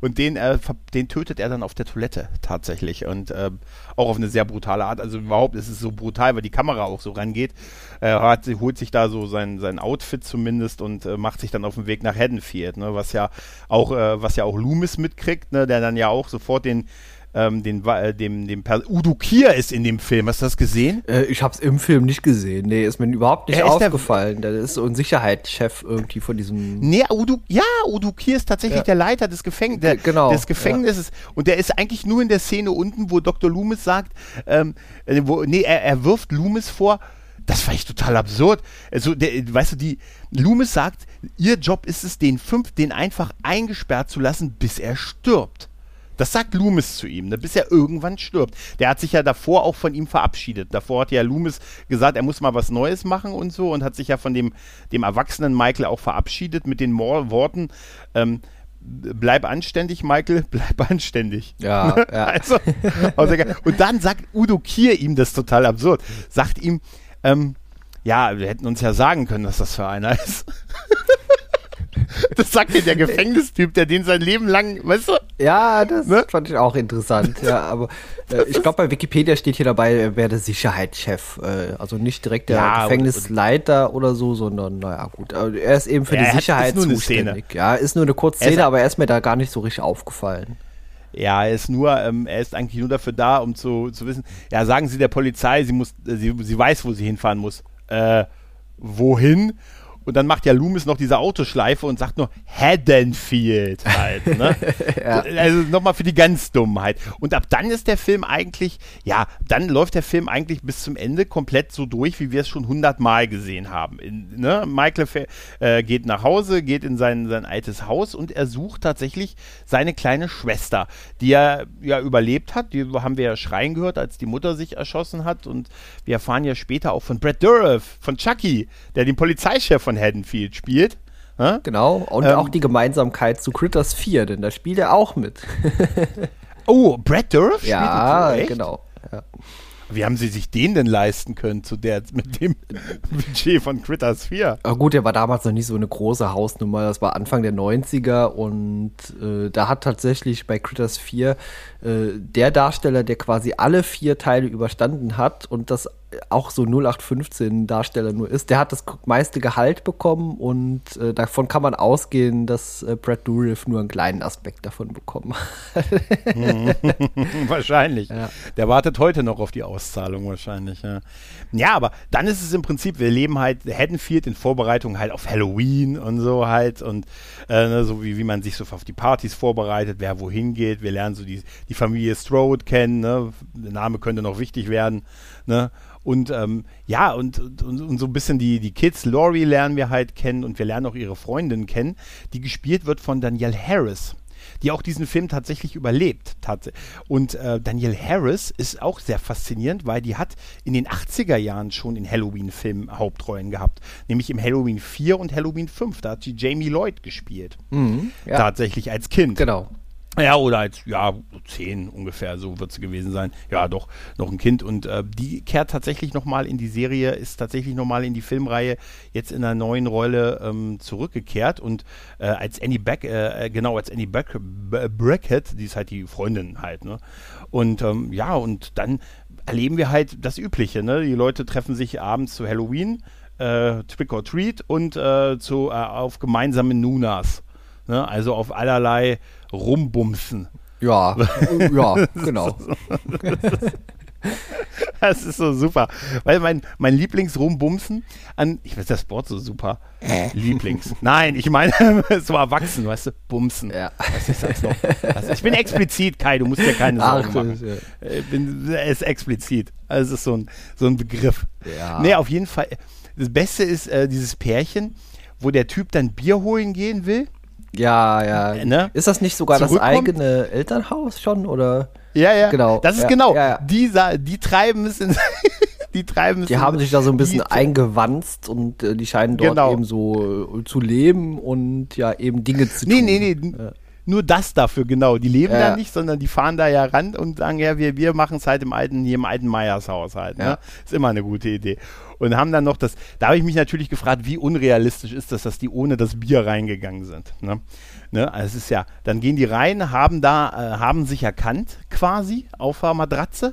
und den, äh, den tötet er dann auf der Toilette tatsächlich. Und äh, auch auf eine sehr brutale Art. Also überhaupt ist es so brutal, weil die Kamera auch so rangeht. Er hat, holt sich da so sein, sein Outfit zumindest und äh, macht sich dann auf den Weg nach Haddonfield, ne? was ja auch, äh, was ja auch Loomis mitkriegt, ne? der dann ja auch sofort den ähm, den, äh, dem, dem per Udo Kier ist in dem Film. Hast du das gesehen? Äh, ich habe es im Film nicht gesehen. Nee, ist mir überhaupt nicht aufgefallen. Der, der ist so ein Sicherheitschef irgendwie von diesem. Nee, Udo, ja, Udo Kier ist tatsächlich ja. der Leiter des, Gefäng der, genau, des Gefängnisses. Ja. Und der ist eigentlich nur in der Szene unten, wo Dr. Loomis sagt, ähm, äh, wo, nee, er, er wirft Loomis vor, das fand ich total absurd. Also, der, weißt du, die Loomis sagt, ihr Job ist es, den fünf, den einfach eingesperrt zu lassen, bis er stirbt. Das sagt Loomis zu ihm, ne, bis er irgendwann stirbt. Der hat sich ja davor auch von ihm verabschiedet. Davor hat ja Loomis gesagt, er muss mal was Neues machen und so und hat sich ja von dem, dem erwachsenen Michael auch verabschiedet mit den Worten, ähm, bleib anständig, Michael, *laughs* bleib anständig. Ja, *laughs* ja. also, also, und dann sagt Udo Kier ihm das total absurd. Sagt ihm, ähm, ja, wir hätten uns ja sagen können, dass das für einer ist. *laughs* *laughs* Das sagt dir der Gefängnistyp, der den sein Leben lang, weißt du? Ja, das ne? fand ich auch interessant. ja, aber äh, ich glaube, bei Wikipedia steht hier dabei, er wäre der Sicherheitschef. Äh, also nicht direkt der ja, Gefängnisleiter und, und, oder so, sondern, naja, gut. Er ist eben für ja, die Sicherheit ist zuständig. Ja, ist nur eine Kurzszene, aber er ist mir da gar nicht so richtig aufgefallen. Ja, er ist nur, ähm, er ist eigentlich nur dafür da, um zu, zu wissen, ja, sagen Sie der Polizei, sie muss, sie, sie weiß, wo sie hinfahren muss. Äh, wohin? Und dann macht ja Loomis noch diese Autoschleife und sagt nur Haddonfield halt. Ne? *laughs* ja. Also nochmal für die ganz Dummheit. Und ab dann ist der Film eigentlich, ja, dann läuft der Film eigentlich bis zum Ende komplett so durch, wie wir es schon hundertmal gesehen haben. In, ne? Michael äh, geht nach Hause, geht in sein, sein altes Haus und er sucht tatsächlich seine kleine Schwester, die er ja überlebt hat. Die haben wir ja schreien gehört, als die Mutter sich erschossen hat. Und wir erfahren ja später auch von Brad Dourif, von Chucky, der den Polizeichef von Haddonfield spielt. Ja? Genau, und ähm, auch die Gemeinsamkeit zu Critters 4, denn da spielt er auch mit. *laughs* oh, Brad Dourif? Ja, genau. Ja. Wie haben sie sich den denn leisten können zu der, mit dem *laughs* Budget von Critters 4? Aber gut, der war damals noch nicht so eine große Hausnummer. Das war Anfang der 90er und äh, da hat tatsächlich bei Critters 4 äh, der Darsteller, der quasi alle vier Teile überstanden hat und das auch so 0815 Darsteller nur ist, der hat das meiste Gehalt bekommen und äh, davon kann man ausgehen, dass äh, Brad Dourif nur einen kleinen Aspekt davon bekommen hat. *laughs* wahrscheinlich. Ja. Der wartet heute noch auf die Auszahlung wahrscheinlich. Ja. ja, aber dann ist es im Prinzip, wir leben halt Haddonfield in Vorbereitung halt auf Halloween und so halt und äh, ne, so wie, wie man sich so auf die Partys vorbereitet, wer wohin geht. Wir lernen so die, die Familie Strode kennen, ne? der Name könnte noch wichtig werden. Ne? Und ähm, ja, und, und, und, so ein bisschen die, die Kids, Laurie lernen wir halt kennen und wir lernen auch ihre Freundin kennen, die gespielt wird von Danielle Harris die auch diesen Film tatsächlich überlebt. Und äh, Danielle Harris ist auch sehr faszinierend, weil die hat in den 80er Jahren schon in Halloween-Filmen Hauptrollen gehabt. Nämlich im Halloween 4 und Halloween 5. Da hat sie Jamie Lloyd gespielt. Mhm, ja. Tatsächlich als Kind. Genau. Ja, oder als, ja, zehn ungefähr, so wird es gewesen sein. Ja, doch, noch ein Kind. Und äh, die kehrt tatsächlich nochmal in die Serie, ist tatsächlich nochmal in die Filmreihe jetzt in einer neuen Rolle ähm, zurückgekehrt. Und äh, als Annie Beck, äh, äh genau, als Annie Beck, Brackett, die ist halt die Freundin halt, ne? Und ähm, ja, und dann erleben wir halt das Übliche, ne? Die Leute treffen sich abends zu Halloween, äh, Trick or Treat und äh, zu, auf gemeinsame Nunas. Ne? Also auf allerlei Rumbumsen. Ja, *laughs* ja, genau. Das ist so super. Weil mein, mein Lieblingsrumbumsen an, ich weiß das Wort so super. Lieblings. Nein, ich meine *laughs* so erwachsen, weißt du, Bumsen. Ja. Was ist das noch? Also ich bin explizit, Kai, du musst ja keine Sorgen Ach, machen. Ja. Ich bin, es ist explizit. Also es ist so ein, so ein Begriff. Ja. Nee, auf jeden Fall. Das Beste ist äh, dieses Pärchen, wo der Typ dann Bier holen gehen will ja, ja. Ne? Ist das nicht sogar das eigene Elternhaus schon oder? Ja, ja. Genau. Das ist ja, genau. Ja, ja. Die, die treiben es in. *laughs* die treiben es Die haben sich da so ein bisschen eingewanzt und äh, die scheinen dort genau. eben so äh, zu leben und ja eben Dinge zu nee, tun. Nee, nee, nee. Nur das dafür, genau. Die leben da nicht, sondern die fahren da ja ran und sagen, ja, wir, wir machen es halt im alten, hier im alten Meyers-Haus halt. Ne? Ist immer eine gute Idee und haben dann noch das, da habe ich mich natürlich gefragt, wie unrealistisch ist das, dass die ohne das Bier reingegangen sind. Ne? Ne? Also es ist ja, dann gehen die rein, haben da, äh, haben sich erkannt quasi auf der Matratze,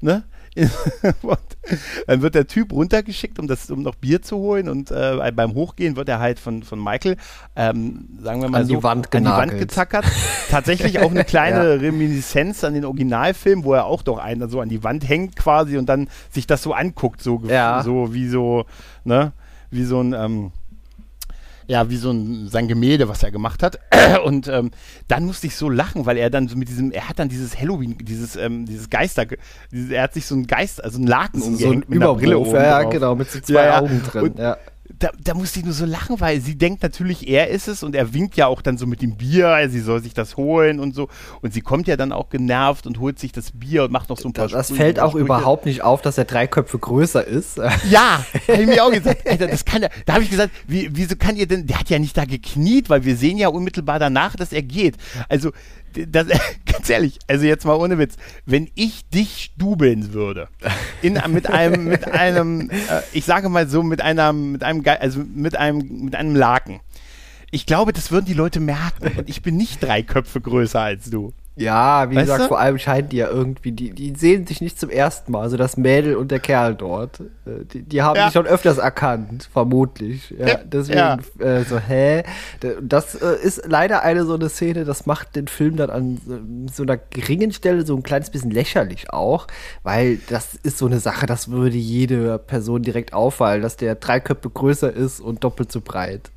ne? *laughs* dann wird der Typ runtergeschickt, um, das, um noch Bier zu holen und äh, beim Hochgehen wird er halt von, von Michael, ähm, sagen wir mal an so, die Wand an die Wand gezackert. *laughs* Tatsächlich auch eine kleine ja. Reminiszenz an den Originalfilm, wo er auch doch einer so an die Wand hängt quasi und dann sich das so anguckt, so, ja. so wie so, ne, wie so ein, ähm, ja, wie so ein, sein Gemälde, was er gemacht hat. *clears throat* Und ähm, dann musste ich so lachen, weil er dann so mit diesem, er hat dann dieses Halloween, dieses, ähm, dieses Geister, dieses, er hat sich so ein Geist, also ein Laken so, so ein Überwurf, ja, genau, mit so zwei ja, Augen drin. Und, ja da, da musste ich nur so lachen, weil sie denkt natürlich, er ist es und er winkt ja auch dann so mit dem Bier, sie soll sich das holen und so. Und sie kommt ja dann auch genervt und holt sich das Bier und macht noch so ein paar Das, das fällt auch überhaupt nicht auf, dass er drei Köpfe größer ist. *laughs* Ja, habe ich mir auch gesagt. Alter, das kann er. Da habe ich gesagt, wie, wieso kann ihr denn, der hat ja nicht da gekniet, weil wir sehen ja unmittelbar danach, dass er geht. Also das, *laughs* ganz ehrlich, also jetzt mal ohne Witz, wenn ich dich stubeln würde, in, mit einem, mit einem, äh, ich sage mal so, mit einer, mit einem, also mit einem, mit einem Laken. Ich glaube, das würden die Leute merken. Und ich bin nicht drei Köpfe größer als du. Ja, wie weißt gesagt, du? vor allem scheint die ja irgendwie, die, die sehen sich nicht zum ersten Mal, also das Mädel und der Kerl dort. Äh, die, die haben ja. sich schon öfters erkannt, vermutlich. Ja, deswegen ja. Äh, so, hä? Das äh, ist leider eine so eine Szene, das macht den Film dann an so einer geringen Stelle so ein kleines bisschen lächerlich auch, weil das ist so eine Sache, das würde jede Person direkt auffallen, dass der drei Köpfe größer ist und doppelt so breit.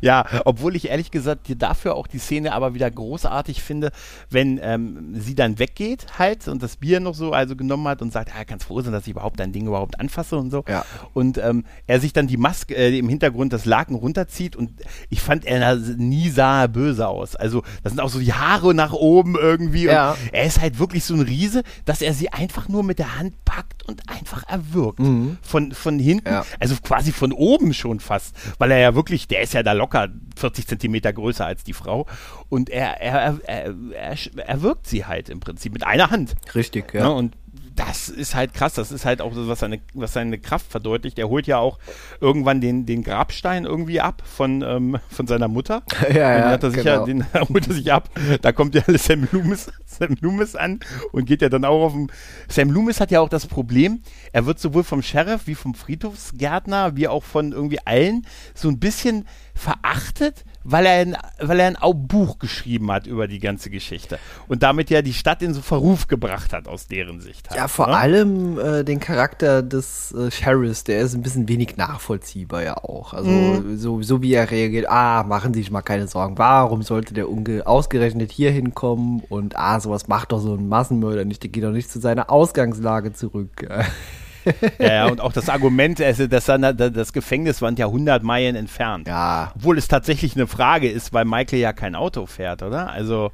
Ja, obwohl ich ehrlich gesagt dafür auch die Szene aber wieder großartig finde, wenn ähm, sie dann weggeht halt und das Bier noch so also genommen hat und sagt, ah, ganz froh sein, dass ich überhaupt dein Ding überhaupt anfasse und so. Ja. Und ähm, er sich dann die Maske äh, im Hintergrund das Laken runterzieht und ich fand er nie sah er böse aus. Also das sind auch so die Haare nach oben irgendwie. Ja. er ist halt wirklich so ein Riese, dass er sie einfach nur mit der Hand packt und einfach erwürgt. Mhm. Von, von hinten, ja. also quasi von oben schon fast, weil er ja wirklich, der ist ja ja da locker 40 Zentimeter größer als die Frau. Und er, er, er, er, er wirkt sie halt im Prinzip mit einer Hand. Richtig, ja. ne, und das ist halt krass. Das ist halt auch das, was seine, was seine Kraft verdeutlicht. Er holt ja auch irgendwann den, den Grabstein irgendwie ab von, ähm, von seiner Mutter. *laughs* ja, ja, den hat er sich genau. ja, den *laughs* holt er sich ab. Da kommt ja Sam Loomis, Sam Loomis an und geht ja dann auch auf dem. Sam Loomis hat ja auch das Problem, er wird sowohl vom Sheriff wie vom Friedhofsgärtner wie auch von irgendwie allen so ein bisschen verachtet, weil er ein, weil er ein Buch geschrieben hat über die ganze Geschichte und damit ja die Stadt in so Verruf gebracht hat aus deren Sicht. Halt, ja, vor ne? allem äh, den Charakter des äh, Sheriffs, der ist ein bisschen wenig nachvollziehbar ja auch. Also mhm. so, so wie er reagiert, ah, machen Sie sich mal keine Sorgen, warum sollte der Unge ausgerechnet hier hinkommen und ah, sowas macht doch so ein Massenmörder nicht, der geht doch nicht zu seiner Ausgangslage zurück. *laughs* *laughs* ja, ja, und auch das Argument, also das, das Gefängnis war ja 100 Meilen entfernt. Ja. Obwohl es tatsächlich eine Frage ist, weil Michael ja kein Auto fährt, oder? Also,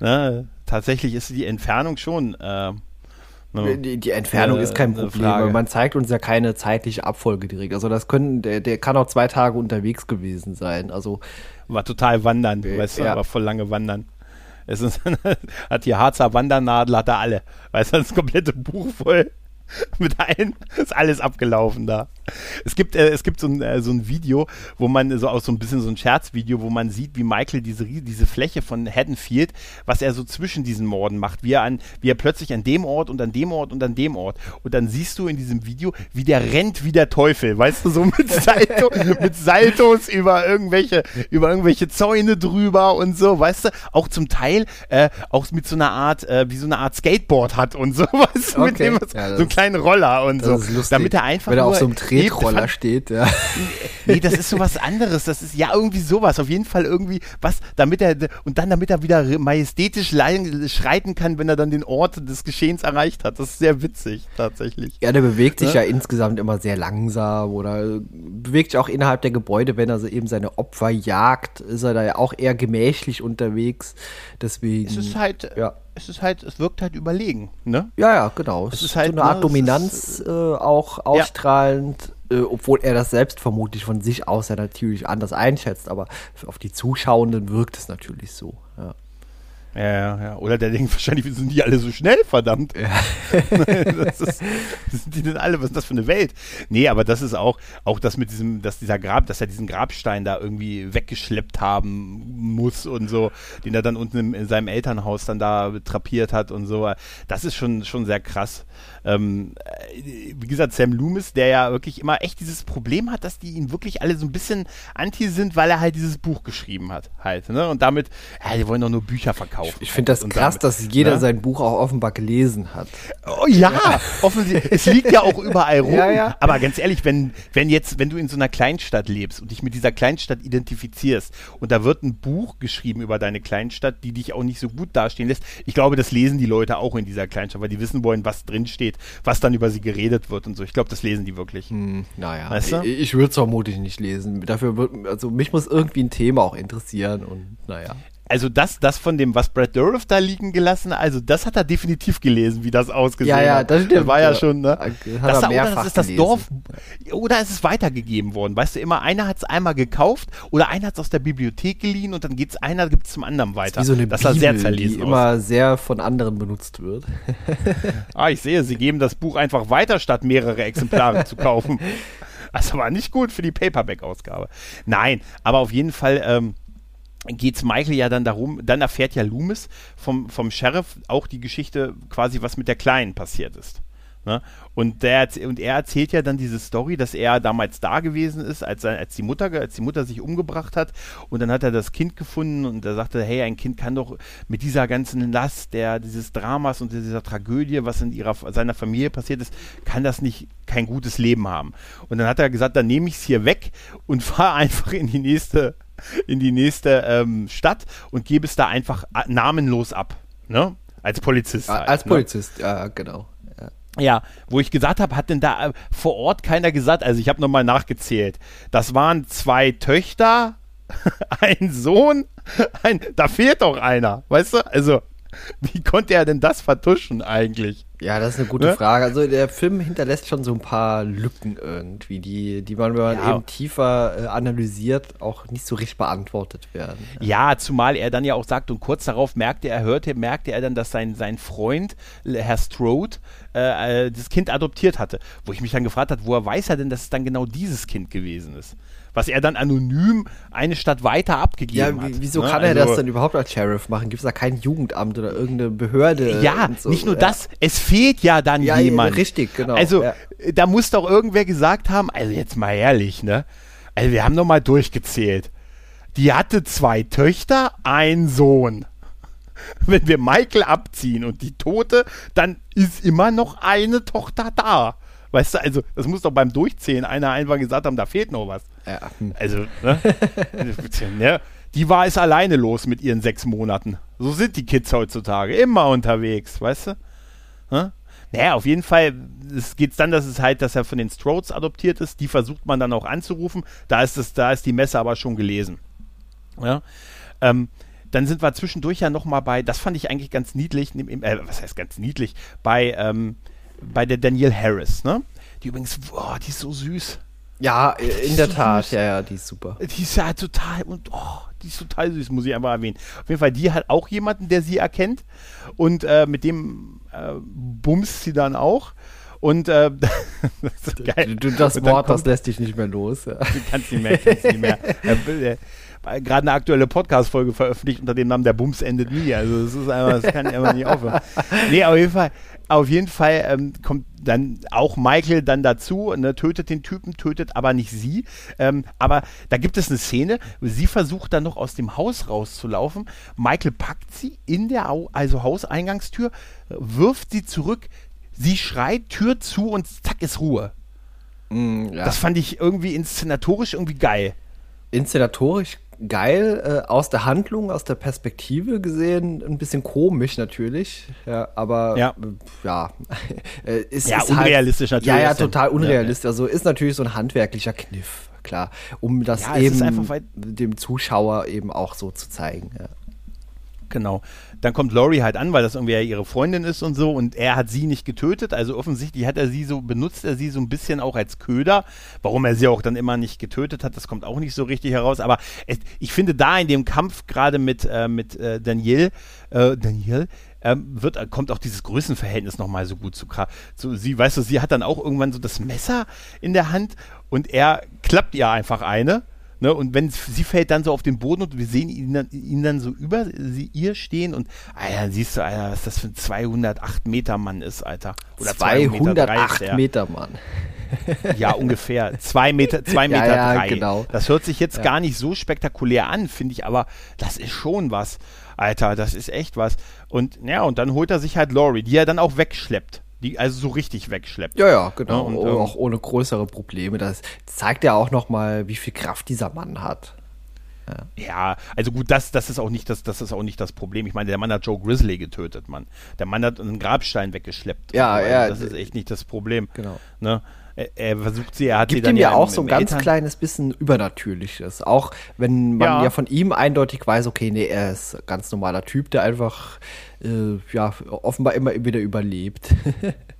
ne, tatsächlich ist die Entfernung schon. Äh, ne, die, die, Entfernung äh, ist kein Problem, man zeigt uns ja keine zeitliche Abfolge direkt. Also das können, der, der kann auch zwei Tage unterwegs gewesen sein. Also war total wandern, äh, weißt du, ja. war voll lange wandern. Es ist, *laughs* hat die Harzer Wandernadel, hat er alle. Weißt du, das komplette Buch voll. *laughs* mit allen ist alles abgelaufen da. Es gibt, äh, es gibt so ein, äh, so ein Video, wo man so aus so ein bisschen so ein Scherzvideo, wo man sieht, wie Michael diese, diese Fläche von Haddonfield, was er so zwischen diesen Morden macht, wie er an, wie er plötzlich an dem Ort und an dem Ort und an dem Ort. Und dann siehst du in diesem Video, wie der rennt wie der Teufel, weißt du, so mit, *laughs* Salto, mit Saltos über irgendwelche, über irgendwelche Zäune drüber und so, weißt du, auch zum Teil, äh, auch mit so einer Art, äh, wie so eine Art Skateboard hat und so, *laughs* weißt du, okay. mit dem, ja, so ein kleinen Roller und so. Damit er einfach Wenn er auf so einem Tretroller steht, ja. Nee, das ist sowas anderes. Das ist ja irgendwie sowas. Auf jeden Fall irgendwie was, damit er, und dann damit er wieder majestätisch schreiten kann, wenn er dann den Ort des Geschehens erreicht hat. Das ist sehr witzig, tatsächlich. Ja, der bewegt sich ja, ja insgesamt immer sehr langsam oder bewegt sich auch innerhalb der Gebäude, wenn er so eben seine Opfer jagt, ist er da ja auch eher gemächlich unterwegs. Deswegen. Es ist halt, ja es ist halt, es wirkt halt überlegen, ne? Ja, ja, genau. Es, es ist, halt so eine Art ne, Dominanz ist, äh, auch ausstrahlend, ja. äh, obwohl er das selbst vermutlich von sich aus ja natürlich anders einschätzt, aber auf die Zuschauenden wirkt es natürlich so. Ja. Ja, ja, Oder der denkt wahrscheinlich, wie sind die alle so schnell, verdammt. Ja. *laughs* das ist, sind die denn alle, was ist das für eine Welt? Nee, aber das ist auch, auch das mit diesem, dass dieser Grab, dass er diesen Grabstein da irgendwie weggeschleppt haben muss und so, den er dann unten in seinem Elternhaus dann da trapiert hat und so. Das ist schon, schon sehr krass ähm, äh, wie gesagt, Sam Loomis, der ja wirklich immer echt dieses Problem hat, dass die ihn wirklich alle so ein bisschen anti sind, weil er halt dieses Buch geschrieben hat, halt, ne? Und damit, ja, die wollen doch nur Bücher verkaufen. Ich, ich finde das krass, damit, dass jeder ne? sein Buch auch offenbar gelesen hat. Oh ja, ja. offensichtlich. *laughs* es liegt ja auch überall rum. Ja, ja. Aber ganz ehrlich, wenn, wenn jetzt, wenn du in so einer Kleinstadt lebst und dich mit dieser Kleinstadt identifizierst und da wird ein Buch geschrieben über deine Kleinstadt, die dich auch nicht so gut dastehen lässt, ich glaube, das lesen die Leute auch in dieser Kleinstadt, weil die wissen wollen, was drin steht was dann über sie geredet wird und so. Ich glaube, das lesen die wirklich. Hm, naja, weißt du? ich, ich würde es vermutlich nicht lesen. Dafür wird, also mich muss irgendwie ein Thema auch interessieren und naja also das, das von dem, was Brad Dourif da liegen gelassen, also das hat er definitiv gelesen, wie das ausgesehen hat. Ja, ja, das, stimmt, das war ja, schon, ne? Hat das, er oder das ist das Dorf, oder ist es weitergegeben worden. Weißt du, immer einer hat es einmal gekauft oder einer hat es aus der Bibliothek geliehen und dann geht es einer, gibt es zum anderen weiter. Das ist wie so eine das Bibel, sehr zerlesen die aus. immer sehr von anderen benutzt wird. *laughs* ah, ich sehe, sie geben das Buch einfach weiter, statt mehrere Exemplare zu kaufen. *laughs* Das war nicht gut für die Paperback-Ausgabe. Nein, aber auf jeden Fall, ähm, geht's Michael ja dann darum, dann erfährt ja Loomis vom, vom Sheriff auch die Geschichte quasi, was mit der Kleinen passiert ist. Ne? Und, der, und er erzählt ja dann diese Story, dass er damals da gewesen ist, als, als, die Mutter, als die Mutter sich umgebracht hat. Und dann hat er das Kind gefunden und er sagte, hey, ein Kind kann doch mit dieser ganzen Last der, dieses Dramas und dieser Tragödie, was in ihrer, seiner Familie passiert ist, kann das nicht kein gutes Leben haben. Und dann hat er gesagt, dann nehme ich es hier weg und *laughs* fahre einfach in die nächste, *laughs* in die nächste ähm, Stadt und gebe es da einfach äh, namenlos ab. Ne? Als Polizist. Halt, als ne? Polizist, ne? ja, genau. Ja, wo ich gesagt habe, hat denn da äh, vor Ort keiner gesagt, also ich habe nochmal nachgezählt. Das waren zwei Töchter, *laughs* ein Sohn, *laughs* ein, da fehlt doch einer, weißt du? Also, *laughs* wie konnte er denn das vertuschen eigentlich? Ja, das ist eine gute ne? Frage. Also der Film hinterlässt schon so ein paar Lücken irgendwie, die, die man, wenn man ja. eben tiefer äh, analysiert, auch nicht so richtig beantwortet werden. Ja. ja, zumal er dann ja auch sagt, und kurz darauf merkte er, hörte, merkte er dann, dass sein, sein Freund, Herr Strode, äh, äh, das Kind adoptiert hatte. Wo ich mich dann gefragt habe, woher weiß er denn, dass es dann genau dieses Kind gewesen ist? Was er dann anonym eine Stadt weiter abgegeben ja, hat. Wieso ne? kann er also, das denn überhaupt als Sheriff machen? Gibt es da kein Jugendamt oder irgendeine Behörde? Ja, so? nicht nur ja. das, es fehlt ja dann ja, jemand. Richtig, genau. Also da muss doch irgendwer gesagt haben, also jetzt mal ehrlich, ne? Also wir haben noch mal durchgezählt. Die hatte zwei Töchter, einen Sohn. *laughs* Wenn wir Michael abziehen und die Tote, dann ist immer noch eine Tochter da. Weißt du, also das muss doch beim Durchzählen einer einfach gesagt haben, da fehlt noch was. Ja. Also, ne? *laughs* Die war es alleine los mit ihren sechs Monaten. So sind die Kids heutzutage. Immer unterwegs, weißt du? Ne? Naja, auf jeden Fall es geht dann, dass es halt, dass er von den Strodes adoptiert ist. Die versucht man dann auch anzurufen. Da ist es, da ist die Messe aber schon gelesen. Ja. Ähm, dann sind wir zwischendurch ja nochmal bei, das fand ich eigentlich ganz niedlich, äh, was heißt ganz niedlich, bei, ähm, bei der Danielle Harris, ne? Die übrigens, boah, die ist so süß. Ja, in der so Tat, süß. ja, ja, die ist super. Die ist ja total und oh, die ist total süß, muss ich einfach erwähnen. Auf jeden Fall, die hat auch jemanden, der sie erkennt und äh, mit dem äh, bumst sie dann auch. Und äh, *laughs* das, geil. Du, das Wort, kommt, das lässt dich nicht mehr los. Ja. Du kannst nicht mehr, kannst nicht mehr. Äh, gerade eine aktuelle Podcast-Folge veröffentlicht unter dem Namen Der Bums endet nie. Also das ist einfach, das kann einfach nicht aufhören. Nee, auf jeden Fall, auf jeden Fall ähm, kommt dann auch Michael dann dazu, ne, tötet den Typen, tötet aber nicht sie. Ähm, aber da gibt es eine Szene, sie versucht dann noch aus dem Haus rauszulaufen. Michael packt sie in der Au also Hauseingangstür, wirft sie zurück, sie schreit, Tür zu und zack ist Ruhe. Mm, ja. Das fand ich irgendwie inszenatorisch irgendwie geil. Inszenatorisch geil, äh, aus der Handlung, aus der Perspektive gesehen, ein bisschen komisch natürlich, ja, aber ja, ja, *laughs* äh, ist, ja ist halt unrealistisch halt, natürlich. Ja, ja, total unrealistisch. Also ist natürlich so ein handwerklicher Kniff, klar, um das ja, eben dem Zuschauer eben auch so zu zeigen. Ja. Genau. Dann kommt Laurie halt an, weil das irgendwie ihre Freundin ist und so und er hat sie nicht getötet. Also offensichtlich hat er sie so, benutzt er sie so ein bisschen auch als Köder. Warum er sie auch dann immer nicht getötet hat, das kommt auch nicht so richtig heraus. Aber es, ich finde da in dem Kampf gerade mit, äh, mit äh, Daniel, äh, Daniel, ähm, wird, kommt auch dieses Größenverhältnis nochmal so gut zu, zu sie, weißt du, sie hat dann auch irgendwann so das Messer in der Hand und er klappt ihr einfach eine Ne, und wenn sie fällt dann so auf den Boden und wir sehen ihn dann, ihn dann so über sie, ihr stehen und Alter, siehst du, Alter, was das für ein 208 Meter Mann ist, Alter. Oder 208 Meter, Meter Mann. ja, ungefähr. Zwei Meter, zwei *laughs* Meter ja, drei. Genau. Das hört sich jetzt ja. gar nicht so spektakulär an, finde ich, aber das ist schon was. Alter, das ist echt was. Und ja, und dann holt er sich halt Laurie, die er dann auch wegschleppt die also so richtig wegschleppt. Ja, ja, genau. und, ähm, auch ohne größere Probleme. Das zeigt ja auch noch mal, wie viel Kraft dieser Mann hat. Ja. ja, also gut, das, das ist auch nicht das, das ist auch nicht das Problem. Ich meine, der Mann hat Joe Grizzly getötet, Mann. Der Mann hat einen Grabstein weggeschleppt. Ja, also, ja. Das ist echt nicht das Problem. Genau. Ne? Er, er versucht sie, er hat Gibt sie dann ihm ja auch so ein ganz Eltern kleines bisschen Übernatürliches. Auch wenn man ja. ja. von ihm eindeutig weiß, okay, nee, er ist ein ganz normaler Typ, der einfach, äh, ja, offenbar immer wieder überlebt. *laughs*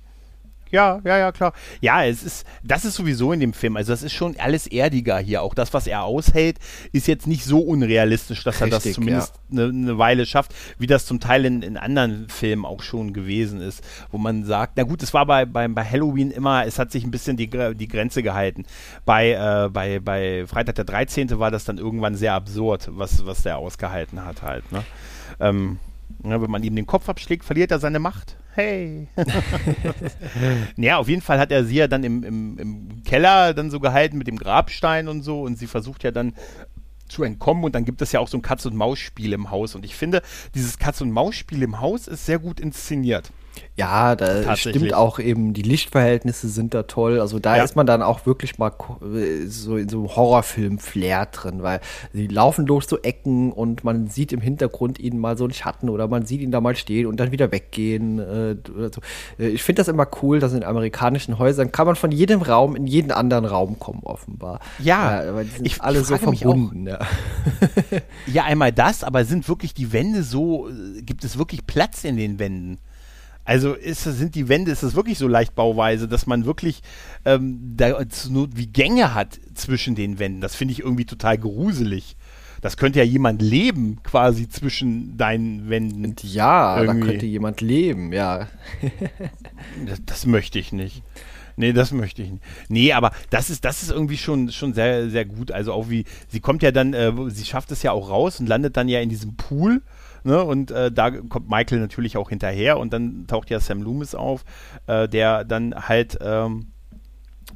Ja, ja, ja, klar. Ja, es ist, das ist sowieso in dem Film. Also, das ist schon alles erdiger hier. Auch das, was er aushält, ist jetzt nicht so unrealistisch, dass Richtig, er das zumindest eine ja. ne Weile schafft, wie das zum Teil in, in anderen Filmen auch schon gewesen ist, wo man sagt, na gut, es war bei, bei, bei Halloween immer, es hat sich ein bisschen die, die Grenze gehalten. Bei, äh, bei, bei Freitag der 13. war das dann irgendwann sehr absurd, was, was der ausgehalten hat halt. Ne? Ähm, ja, wenn man ihm den Kopf abschlägt, verliert er seine Macht. Hey. *laughs* ja, auf jeden Fall hat er sie ja dann im, im, im Keller dann so gehalten mit dem Grabstein und so und sie versucht ja dann zu entkommen und dann gibt es ja auch so ein Katz-und-Maus-Spiel im Haus und ich finde, dieses Katz-und-Maus-Spiel im Haus ist sehr gut inszeniert. Ja, da stimmt auch eben, die Lichtverhältnisse sind da toll. Also da ja. ist man dann auch wirklich mal so in so einem Horrorfilm-Flair drin, weil sie laufen durch so Ecken und man sieht im Hintergrund ihnen mal so einen Schatten oder man sieht ihn da mal stehen und dann wieder weggehen. Äh, so. Äh, ich finde das immer cool, dass in amerikanischen Häusern kann man von jedem Raum in jeden anderen Raum kommen, offenbar. Ja, ja aber die sind ich, alle ich so verbunden. Ja. ja, einmal das, aber sind wirklich die Wände so, äh, gibt es wirklich Platz in den Wänden? Also ist, sind die Wände, ist das wirklich so leicht bauweise, dass man wirklich ähm, da nur wie Gänge hat zwischen den Wänden. Das finde ich irgendwie total gruselig. Das könnte ja jemand leben, quasi zwischen deinen Wänden. Ja, irgendwie. da könnte jemand leben, ja. *laughs* das, das möchte ich nicht. Nee, das möchte ich nicht. Nee, aber das ist, das ist irgendwie schon, schon sehr, sehr gut. Also auch wie, sie kommt ja dann, äh, sie schafft es ja auch raus und landet dann ja in diesem Pool Ne? Und äh, da kommt Michael natürlich auch hinterher und dann taucht ja Sam Loomis auf, äh, der dann halt ähm,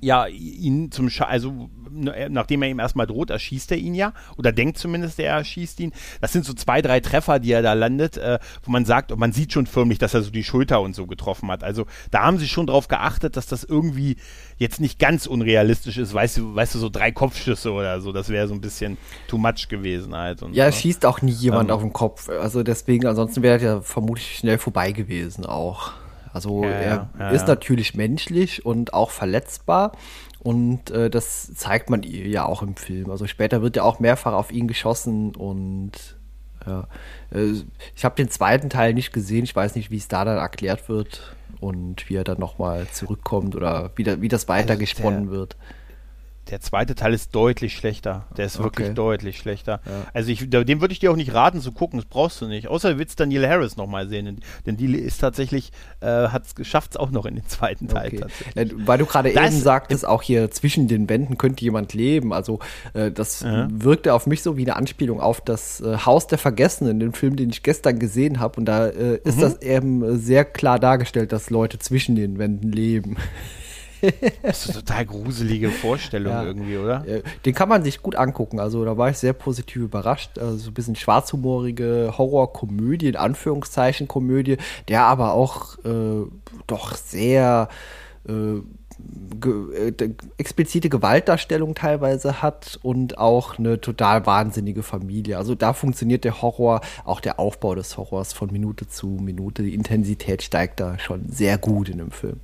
ja ihn zum Scha also Ne, nachdem er ihm erstmal droht, erschießt er ihn ja. Oder denkt zumindest, er erschießt ihn. Das sind so zwei, drei Treffer, die er da landet, äh, wo man sagt, und man sieht schon förmlich, dass er so die Schulter und so getroffen hat. Also da haben sie schon drauf geachtet, dass das irgendwie jetzt nicht ganz unrealistisch ist. Weißt du, weißt du so drei Kopfschüsse oder so, das wäre so ein bisschen too much gewesen halt. Und, ja, es schießt auch nie jemand ähm, auf den Kopf. Also deswegen, ansonsten wäre er ja vermutlich schnell vorbei gewesen auch. Also ja, er ja, ist natürlich menschlich und auch verletzbar. Und äh, das zeigt man ihr ja auch im Film. Also später wird ja auch mehrfach auf ihn geschossen und ja. Äh, ich habe den zweiten Teil nicht gesehen. Ich weiß nicht, wie es da dann erklärt wird und wie er dann nochmal zurückkommt oder wie, da, wie das weitergesponnen also wird. Der zweite Teil ist deutlich schlechter. Der ist okay. wirklich deutlich schlechter. Ja. Also ich, dem würde ich dir auch nicht raten zu gucken, das brauchst du nicht. Außer du willst Daniel Harris nochmal sehen, denn die ist tatsächlich, äh, schafft es auch noch in den zweiten Teil okay. Weil du gerade eben sagtest, auch hier zwischen den Wänden könnte jemand leben. Also äh, das ja. wirkte auf mich so wie eine Anspielung auf das äh, Haus der Vergessenen, den Film, den ich gestern gesehen habe. Und da äh, ist mhm. das eben sehr klar dargestellt, dass Leute zwischen den Wänden leben. Das ist eine total gruselige Vorstellung ja. irgendwie, oder? Den kann man sich gut angucken. Also da war ich sehr positiv überrascht. Also so ein bisschen schwarzhumorige Horrorkomödie, in Anführungszeichen Komödie, der aber auch äh, doch sehr äh, Ge äh, explizite Gewaltdarstellung teilweise hat und auch eine total wahnsinnige Familie. Also da funktioniert der Horror, auch der Aufbau des Horrors von Minute zu Minute. Die Intensität steigt da schon sehr gut in dem Film.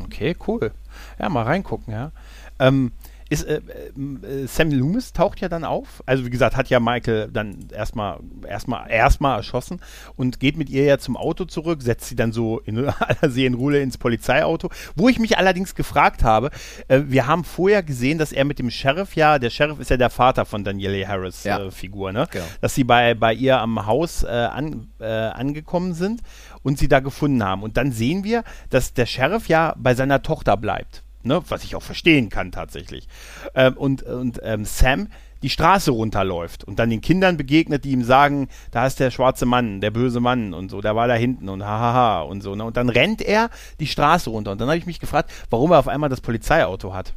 Okay, cool. Ja, mal reingucken, ja. Ähm, ist, äh, äh, Sam Loomis taucht ja dann auf. Also wie gesagt, hat ja Michael dann erstmal erstmal erstmal erschossen und geht mit ihr ja zum Auto zurück, setzt sie dann so in *laughs* aller Seelenruhe ins Polizeiauto. Wo ich mich allerdings gefragt habe, äh, wir haben vorher gesehen, dass er mit dem Sheriff ja, der Sheriff ist ja der Vater von Danielle Harris ja. äh, Figur, ne? Genau. Dass sie bei, bei ihr am Haus äh, an, äh, angekommen sind und sie da gefunden haben. Und dann sehen wir, dass der Sheriff ja bei seiner Tochter bleibt. Ne? Was ich auch verstehen kann tatsächlich. Ähm, und und ähm, Sam die Straße runterläuft und dann den Kindern begegnet, die ihm sagen, da ist der schwarze Mann, der böse Mann und so, der war da hinten und hahaha und so. Ne? Und dann rennt er die Straße runter. Und dann habe ich mich gefragt, warum er auf einmal das Polizeiauto hat.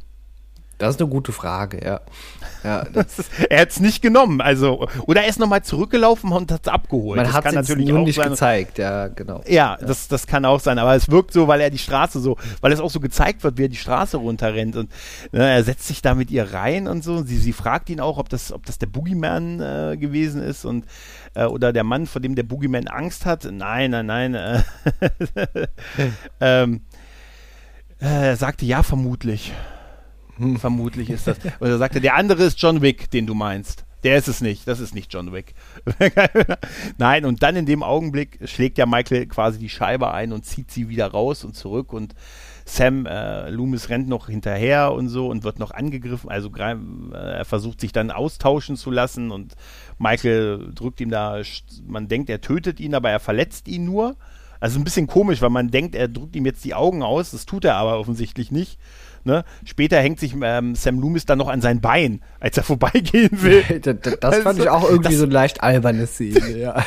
Das ist eine gute Frage, ja. ja *laughs* ist, er hat es nicht genommen, also oder er ist nochmal zurückgelaufen und hat es abgeholt. Man hat es natürlich nur nicht sein. gezeigt, ja, genau. Ja, ja, Das, das kann auch sein, aber es wirkt so, weil er die Straße so, weil es auch so gezeigt wird, wie er die Straße runterrennt und ne, er setzt sich da mit ihr rein und so. Sie, sie fragt ihn auch, ob das, ob das der Boogeyman äh, gewesen ist und äh, oder der Mann, vor dem der Boogeyman Angst hat. Nein, nein, nein. Äh, *laughs* ähm, äh, er sagte ja, vermutlich. Hm, vermutlich ist das. Und er sagte, der andere ist John Wick, den du meinst. Der ist es nicht, das ist nicht John Wick. *laughs* Nein, und dann in dem Augenblick schlägt ja Michael quasi die Scheibe ein und zieht sie wieder raus und zurück und Sam äh, Loomis rennt noch hinterher und so und wird noch angegriffen. Also äh, er versucht sich dann austauschen zu lassen und Michael drückt ihm da, man denkt, er tötet ihn, aber er verletzt ihn nur. Also ein bisschen komisch, weil man denkt, er drückt ihm jetzt die Augen aus, das tut er aber offensichtlich nicht. Ne? Später hängt sich ähm, Sam Loomis dann noch an sein Bein, als er *laughs* vorbeigehen will. *laughs* das, das also, fand ich auch irgendwie das, so ein leicht albernes Szene, *laughs* ja.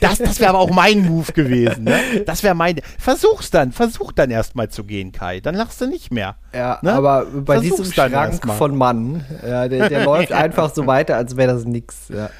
Das, das wäre aber auch mein Move gewesen. Ne? Das wäre mein. Versuch's dann, versuch dann erstmal zu gehen, Kai. Dann lachst du nicht mehr. Ja, ne? aber bei Versuch's diesem Schrank von Mann, ja, der, der läuft einfach so weiter, als wäre das nix. Ja.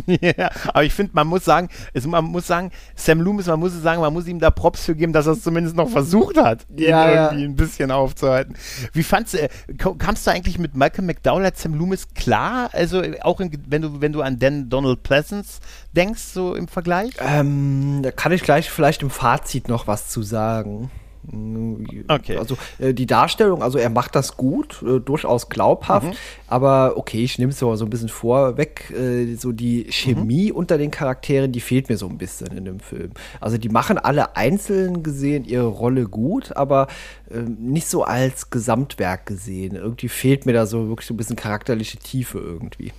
*laughs* ja, aber ich finde, man muss sagen, es, man muss sagen, Sam Loomis, man muss sagen, man muss ihm da Props für geben, dass er es zumindest noch versucht hat, ihn ja, irgendwie ja. ein bisschen aufzuhalten. Wie fandst du, äh, kamst du eigentlich mit Malcolm McDowell als Sam Loomis klar? Also auch in, wenn du, wenn du an Dan Donald Pleasance denkst, so im Vergleich? Ähm, da kann ich gleich vielleicht im Fazit noch was zu sagen. Okay. Also äh, die Darstellung, also er macht das gut, äh, durchaus glaubhaft, mhm. aber okay, ich nehme es so, so ein bisschen vorweg, äh, so die Chemie mhm. unter den Charakteren, die fehlt mir so ein bisschen in dem Film. Also die machen alle einzeln gesehen ihre Rolle gut, aber äh, nicht so als Gesamtwerk gesehen. Irgendwie fehlt mir da so wirklich so ein bisschen charakterliche Tiefe irgendwie.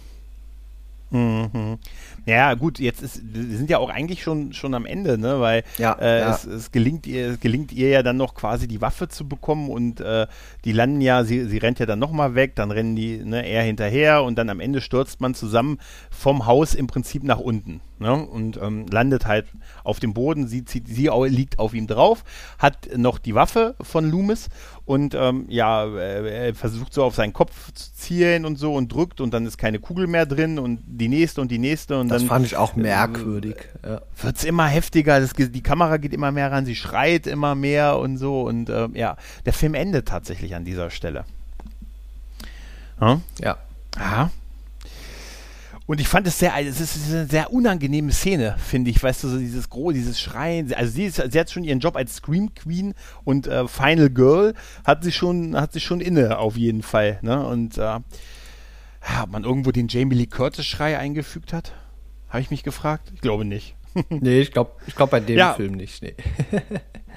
Mhm. Ja, gut, jetzt ist, wir sind ja auch eigentlich schon, schon am Ende, ne? Weil ja, äh, ja. Es, es, gelingt ihr, es gelingt ihr ja dann noch quasi die Waffe zu bekommen und äh, die landen ja, sie, sie rennt ja dann nochmal weg, dann rennen die, ne, er hinterher und dann am Ende stürzt man zusammen vom Haus im Prinzip nach unten. Ne? Und ähm, landet halt auf dem Boden, sie, zieht, sie liegt auf ihm drauf, hat noch die Waffe von Loomis und ähm, ja, er versucht so auf seinen Kopf zu zielen und so und drückt und dann ist keine Kugel mehr drin und die nächste und die nächste und das dann. Das fand ich auch merkwürdig. Äh, ja. Wird es immer heftiger, das, die Kamera geht immer mehr ran, sie schreit immer mehr und so und äh, ja, der Film endet tatsächlich an dieser Stelle. Hm? Ja. Aha. Und ich fand es sehr, es ist eine sehr unangenehme Szene, finde ich, weißt du, so dieses Gro, dieses Schreien. Also sie, ist, sie hat schon ihren Job als Scream Queen und äh, Final Girl hat sie schon, hat sie schon inne auf jeden Fall. Ne? Und äh, ob man irgendwo den Jamie Lee Curtis Schrei eingefügt hat, habe ich mich gefragt. Ich glaube nicht. *laughs* nee, ich glaube, ich glaube bei dem ja. Film nicht. Nee.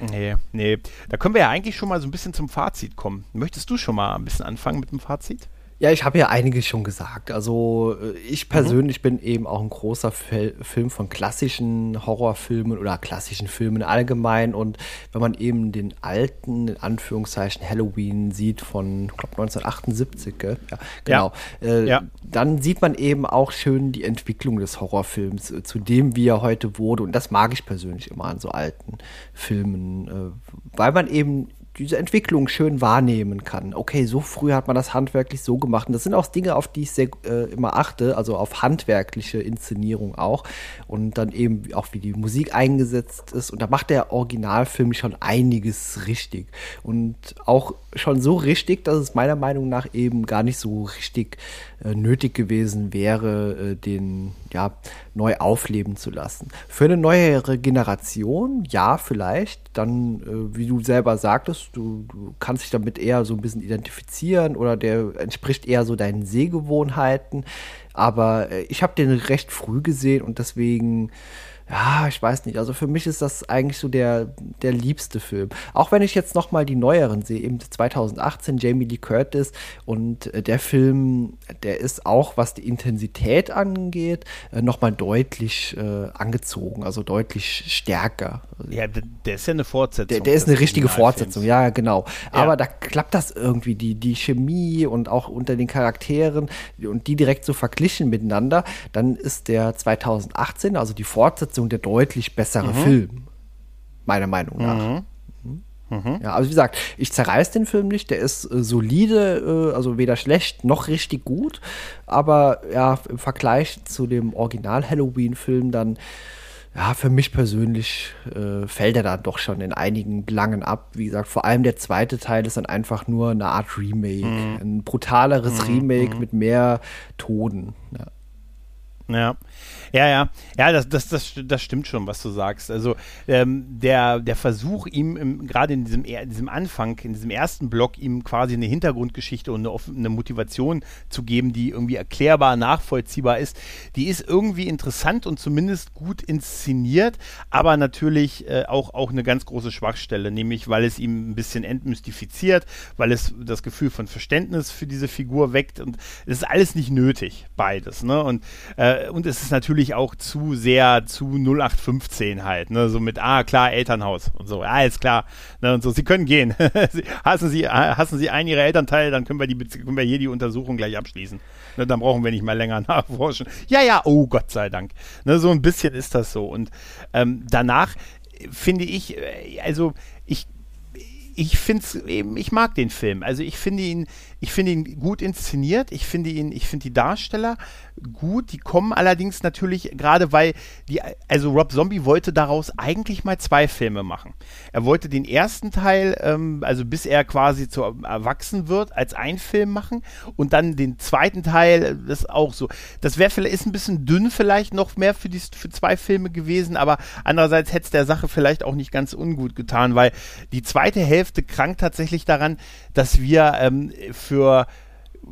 *laughs* nee, nee. Da können wir ja eigentlich schon mal so ein bisschen zum Fazit kommen. Möchtest du schon mal ein bisschen anfangen mit dem Fazit? Ja, ich habe ja einiges schon gesagt. Also äh, ich mhm. persönlich mhm. bin eben auch ein großer Fel Film von klassischen Horrorfilmen oder klassischen Filmen allgemein. Und wenn man eben den alten, in Anführungszeichen, Halloween sieht von, ich glaube, 1978, gell? Ja, genau. Ja. Äh, ja. Dann sieht man eben auch schön die Entwicklung des Horrorfilms, äh, zu dem wie er heute wurde. Und das mag ich persönlich immer an so alten Filmen, äh, weil man eben diese Entwicklung schön wahrnehmen kann. Okay, so früh hat man das handwerklich so gemacht. Und das sind auch Dinge, auf die ich sehr äh, immer achte, also auf handwerkliche Inszenierung auch. Und dann eben auch, wie die Musik eingesetzt ist. Und da macht der Originalfilm schon einiges richtig. Und auch schon so richtig, dass es meiner Meinung nach eben gar nicht so richtig äh, nötig gewesen wäre, äh, den ja neu aufleben zu lassen. Für eine neuere Generation, ja, vielleicht. Dann, äh, wie du selber sagtest, du, du, kannst dich damit eher so ein bisschen identifizieren oder der entspricht eher so deinen Sehgewohnheiten. Aber äh, ich habe den recht früh gesehen und deswegen ja, ich weiß nicht. Also für mich ist das eigentlich so der, der liebste Film. Auch wenn ich jetzt noch mal die neueren sehe, eben 2018 Jamie Lee Curtis und äh, der Film, der ist auch, was die Intensität angeht, äh, noch mal deutlich äh, angezogen, also deutlich stärker. Ja, der ist ja eine Fortsetzung. Der, der ist eine richtige Fortsetzung, ja, genau. Ja. Aber da klappt das irgendwie, die, die Chemie und auch unter den Charakteren und die direkt so verglichen miteinander. Dann ist der 2018, also die Fortsetzung Fortsetzung der deutlich bessere mhm. Film. Meiner Meinung nach. Mhm. Mhm. Ja, also wie gesagt, ich zerreiß den Film nicht, der ist äh, solide, äh, also weder schlecht noch richtig gut, aber ja, im Vergleich zu dem Original-Halloween-Film dann, ja, für mich persönlich äh, fällt er dann doch schon in einigen Belangen ab. Wie gesagt, vor allem der zweite Teil ist dann einfach nur eine Art Remake, mhm. ein brutaleres mhm. Remake mhm. mit mehr Toden. Ja. Ja, ja, ja, ja, das, das, das, das stimmt schon, was du sagst. Also ähm, der, der Versuch, ihm gerade in diesem, in diesem Anfang, in diesem ersten Block, ihm quasi eine Hintergrundgeschichte und eine, eine Motivation zu geben, die irgendwie erklärbar, nachvollziehbar ist, die ist irgendwie interessant und zumindest gut inszeniert, aber natürlich äh, auch, auch eine ganz große Schwachstelle, nämlich weil es ihm ein bisschen entmystifiziert, weil es das Gefühl von Verständnis für diese Figur weckt und es ist alles nicht nötig, beides. Ne? Und äh, und es ist natürlich auch zu sehr zu 0815 halt, ne, so mit, ah, klar, Elternhaus und so, ja, ist klar, ne, und so, sie können gehen. *laughs* hassen Sie, hassen Sie einen Ihrer Elternteile, dann können wir, die, können wir hier die Untersuchung gleich abschließen. Ne, dann brauchen wir nicht mal länger *laughs* nachforschen. Ja, ja, oh Gott sei Dank. Ne, so ein bisschen ist das so. Und ähm, danach finde ich, äh, also ich ich finde eben, ich mag den Film. Also ich finde ihn, ich finde ihn gut inszeniert. Ich finde ihn, ich finde die Darsteller gut. Die kommen allerdings natürlich gerade, weil die, also Rob Zombie wollte daraus eigentlich mal zwei Filme machen. Er wollte den ersten Teil, ähm, also bis er quasi zu erwachsen wird, als ein Film machen und dann den zweiten Teil, das ist auch so. Das wäre vielleicht ist ein bisschen dünn vielleicht noch mehr für die für zwei Filme gewesen, aber andererseits hätte es der Sache vielleicht auch nicht ganz ungut getan, weil die zweite Hälfte krankt tatsächlich daran, dass wir ähm, für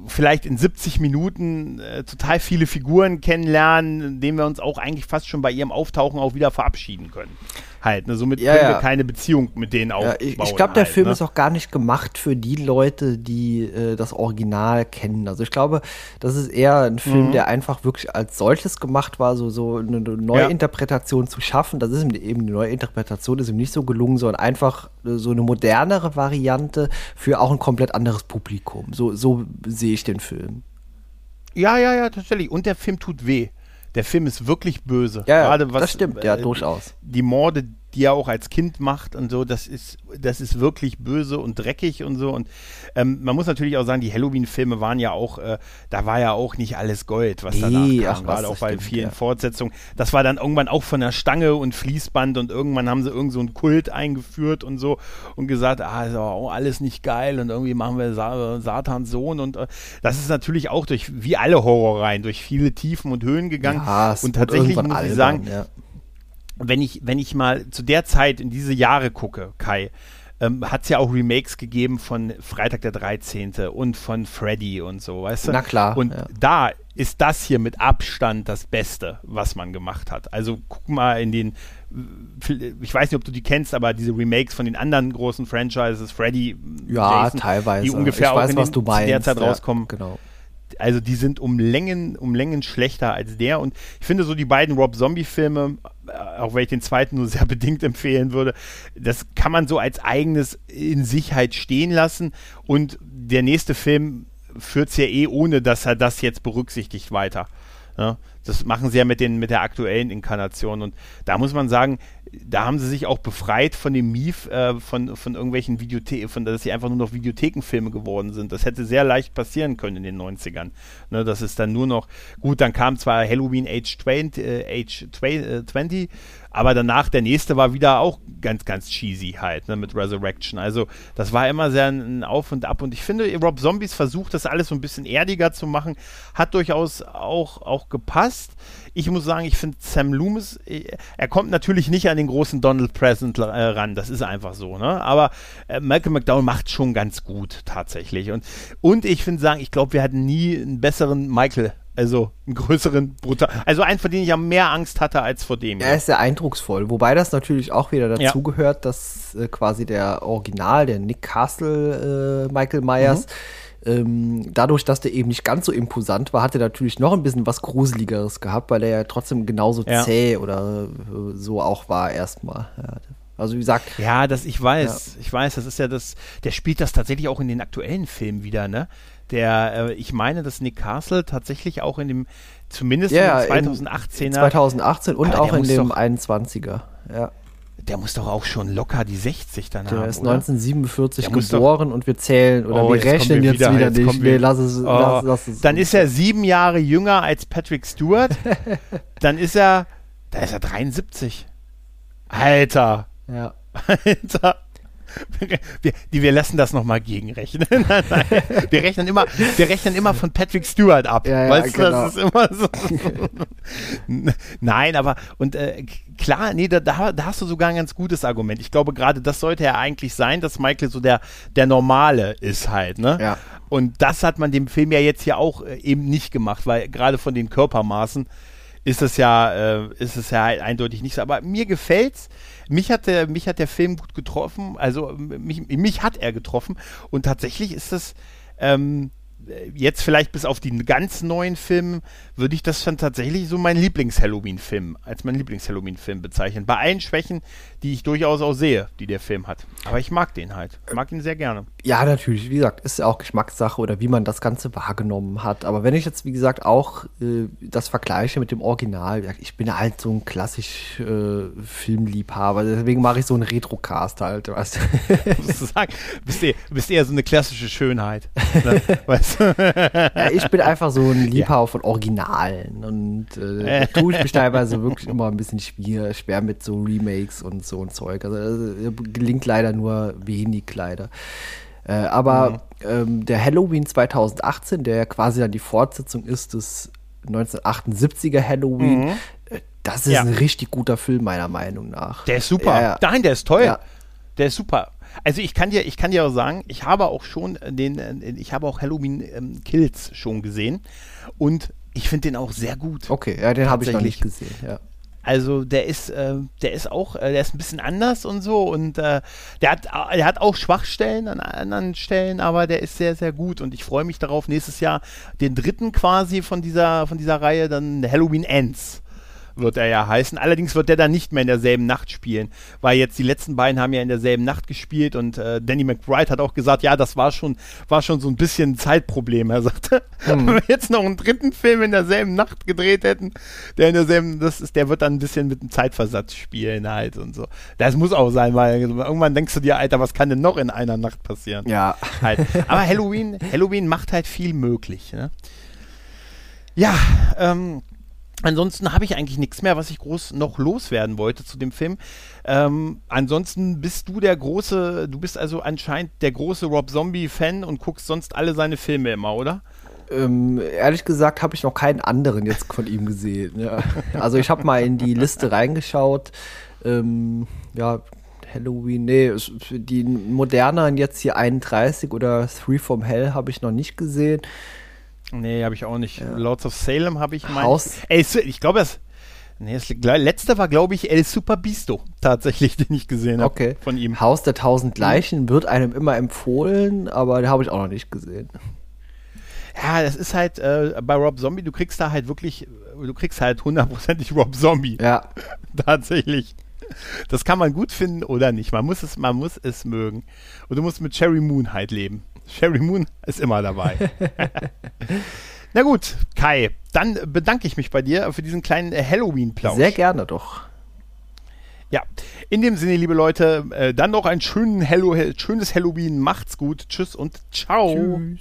vielleicht in 70 Minuten äh, total viele Figuren kennenlernen, indem wir uns auch eigentlich fast schon bei ihrem Auftauchen auch wieder verabschieden können halt. Ne? Somit ja, können ja. wir keine Beziehung mit denen aufbauen. Ja, ich ich glaube, der halt, Film ne? ist auch gar nicht gemacht für die Leute, die äh, das Original kennen. Also ich glaube, das ist eher ein Film, mhm. der einfach wirklich als solches gemacht war, so, so eine Neuinterpretation zu schaffen. Das ist ihm eben eine Neuinterpretation, ist ihm nicht so gelungen, sondern einfach äh, so eine modernere Variante für auch ein komplett anderes Publikum. So, so sehe ich den Film. Ja, ja, ja, tatsächlich. Und der Film tut weh der Film ist wirklich böse. Ja, Gerade was, das stimmt, ja, äh, durchaus. Die Morde, die er auch als Kind macht und so, das ist, das ist wirklich böse und dreckig und so. Und ähm, man muss natürlich auch sagen, die Halloween-Filme waren ja auch, äh, da war ja auch nicht alles Gold, was nee, danach kam, gerade auch bei stimmt, vielen ja. Fortsetzungen. Das war dann irgendwann auch von der Stange und Fließband und irgendwann haben sie irgend so einen Kult eingeführt und so und gesagt, ah, ist aber auch alles nicht geil und irgendwie machen wir Sa Satans Sohn und äh, das ist natürlich auch durch, wie alle Horrorreihen, durch viele Tiefen und Höhen gegangen. Ja, und tatsächlich muss ich sagen, ja wenn ich, wenn ich mal zu der Zeit in diese Jahre gucke, Kai, ähm, hat es ja auch Remakes gegeben von Freitag der 13. und von Freddy und so, weißt du? Na klar. Und ja. da ist das hier mit Abstand das Beste, was man gemacht hat. Also guck mal in den, ich weiß nicht, ob du die kennst, aber diese Remakes von den anderen großen Franchises, Freddy, ja, Jason, teilweise. die ungefähr ich auch weiß, in was den, du meinst. der Zeit rauskommen. Ja, genau also die sind um Längen, um Längen schlechter als der. Und ich finde so die beiden Rob Zombie-Filme, äh, auch wenn ich den zweiten nur sehr *laughs* bedingt empfehlen würde, das kann man so als eigenes in Sicherheit stehen lassen. Und der nächste Film führt es ja eh, ohne dass er das jetzt berücksichtigt weiter. Ja, das machen sie ja mit, den, mit der aktuellen Inkarnation. Und da muss man sagen, da haben sie sich auch befreit von dem Mief äh, von, von irgendwelchen Videotheken, von dass sie einfach nur noch Videothekenfilme geworden sind. Das hätte sehr leicht passieren können in den 90ern. Ne, das ist dann nur noch, gut, dann kam zwar Halloween Age 20, äh, Age 20 aber danach der nächste war wieder auch ganz, ganz cheesy halt, ne, mit Resurrection. Also das war immer sehr ein Auf und Ab. Und ich finde, Rob Zombies versucht, das alles so ein bisschen erdiger zu machen, hat durchaus auch, auch gepasst. Ich muss sagen, ich finde Sam Loomis, äh, er kommt natürlich nicht an den großen Donald Present äh, ran, das ist einfach so, ne? Aber äh, Malcolm McDowell macht schon ganz gut tatsächlich. Und, und ich finde sagen, ich glaube, wir hatten nie einen besseren Michael also einen größeren, brutal. Also einen, vor dem ich ja mehr Angst hatte als vor dem. Er ist sehr eindrucksvoll. Wobei das natürlich auch wieder dazu ja. gehört, dass äh, quasi der Original, der Nick Castle äh, Michael Myers, mhm. Ähm, dadurch, dass der eben nicht ganz so imposant war, hat er natürlich noch ein bisschen was Gruseligeres gehabt, weil er ja trotzdem genauso ja. zäh oder äh, so auch war erstmal. Ja, also wie gesagt. Ja, das ich weiß, ja. ich weiß, das ist ja das, der spielt das tatsächlich auch in den aktuellen Filmen wieder, ne? Der, äh, ich meine, dass Nick Castle tatsächlich auch in dem, zumindest ja, in 2018er. 2018 und auch in dem doch, 21er, ja. Der muss doch auch schon locker die 60 dann der haben. Der ist 1947 geboren doch, und wir zählen oder oh, wir rechnen jetzt wieder, wieder jetzt nicht. Nee, lass es, oh, lass, lass es. Dann ist er sieben Jahre jünger als Patrick Stewart. *laughs* dann ist er, da ist er 73. Alter. Ja. *laughs* Alter. *laughs* wir, die, wir lassen das nochmal gegenrechnen. *laughs* nein, nein. Wir rechnen immer, wir rechnen immer von Patrick Stewart ab. Ja, ja, weißt du, genau. das ist immer so. *laughs* nein, aber und äh, klar, nee, da, da, hast du sogar ein ganz gutes Argument. Ich glaube, gerade das sollte ja eigentlich sein, dass Michael so der, der Normale ist halt, ne? Ja. Und das hat man dem Film ja jetzt hier auch äh, eben nicht gemacht, weil gerade von den Körpermaßen ist es ja, äh, ist es ja halt eindeutig nicht so. Aber mir gefällt's. Mich hat der, mich hat der Film gut getroffen. Also mich, mich hat er getroffen. Und tatsächlich ist es ähm, jetzt vielleicht bis auf die ganz neuen Filme würde ich das schon tatsächlich so mein Lieblings-Halloween-Film, als mein Lieblings-Halloween-Film bezeichnen. Bei allen Schwächen, die ich durchaus auch sehe, die der Film hat. Aber ich mag den halt. Ich mag ihn sehr gerne. Ja, natürlich. Wie gesagt, ist ja auch Geschmackssache oder wie man das Ganze wahrgenommen hat. Aber wenn ich jetzt, wie gesagt, auch äh, das vergleiche mit dem Original, ich bin halt so ein klassisch äh, Filmliebhaber. Deswegen mache ich so einen Retrocast halt. Weißt du? *laughs* sagen, bist eher, bist eher so eine klassische Schönheit. Ne? *laughs* weißt du? ja, ich bin einfach so ein *laughs* Liebhaber ja. von Originalen und äh, tue ich mich teilweise wirklich immer ein bisschen schwer, schwer mit so Remakes und so ein Zeug. Also äh, gelingt leider nur wenig leider. Äh, aber mhm. ähm, der Halloween 2018, der quasi dann die Fortsetzung ist des 1978er Halloween, mhm. äh, das ist ja. ein richtig guter Film meiner Meinung nach. Der ist super. Ja, Nein, der ist toll. Der ist super. Also ich kann dir, ich kann dir auch sagen, ich habe auch schon den, ich habe auch Halloween ähm, Kills schon gesehen und ich finde den auch sehr gut. Okay, ja, den habe ich noch nicht gesehen. Ja. Also der ist, äh, der ist auch, äh, der ist ein bisschen anders und so und äh, der hat, der hat auch Schwachstellen an anderen Stellen, aber der ist sehr, sehr gut und ich freue mich darauf, nächstes Jahr den dritten quasi von dieser, von dieser Reihe, dann Halloween Ends wird er ja heißen. Allerdings wird der dann nicht mehr in derselben Nacht spielen, weil jetzt die letzten beiden haben ja in derselben Nacht gespielt und äh, Danny McBride hat auch gesagt, ja, das war schon, war schon so ein bisschen ein Zeitproblem. Er sagte, *laughs* hm. wenn wir jetzt noch einen dritten Film in derselben Nacht gedreht hätten, der in derselben, das ist, der wird dann ein bisschen mit einem Zeitversatz spielen halt und so. Das muss auch sein, weil irgendwann denkst du dir, Alter, was kann denn noch in einer Nacht passieren? Ja. Halt. *laughs* Aber Halloween, Halloween macht halt viel möglich. Ne? Ja, ähm, Ansonsten habe ich eigentlich nichts mehr, was ich groß noch loswerden wollte zu dem Film. Ähm, ansonsten bist du der große, du bist also anscheinend der große Rob Zombie-Fan und guckst sonst alle seine Filme immer, oder? Ähm, ehrlich gesagt habe ich noch keinen anderen jetzt von ihm gesehen. Ja. Also ich habe mal in die Liste reingeschaut. Ähm, ja, Halloween, nee, die moderneren jetzt hier 31 oder Three from Hell habe ich noch nicht gesehen. Nee, habe ich auch nicht. Ja. Lords of Salem habe ich mein. Haus. Ey, ich glaube, das. Nee, das letzte war, glaube ich, El Super Bisto, tatsächlich, *laughs* den ich gesehen habe okay. von ihm. Haus der tausend Leichen wird einem immer empfohlen, aber den habe ich auch noch nicht gesehen. Ja, das ist halt äh, bei Rob Zombie, du kriegst da halt wirklich, du kriegst halt hundertprozentig Rob Zombie. Ja. *laughs* tatsächlich. Das kann man gut finden oder nicht. Man muss es, man muss es mögen. Und du musst mit Cherry Moon halt leben. Sherry Moon *laughs* ist immer dabei. *laughs* Na gut, Kai, dann bedanke ich mich bei dir für diesen kleinen Halloween-Plausch. Sehr gerne doch. Ja, in dem Sinne, liebe Leute, äh, dann noch ein schönes Halloween. Macht's gut. Tschüss und ciao. Tschüss.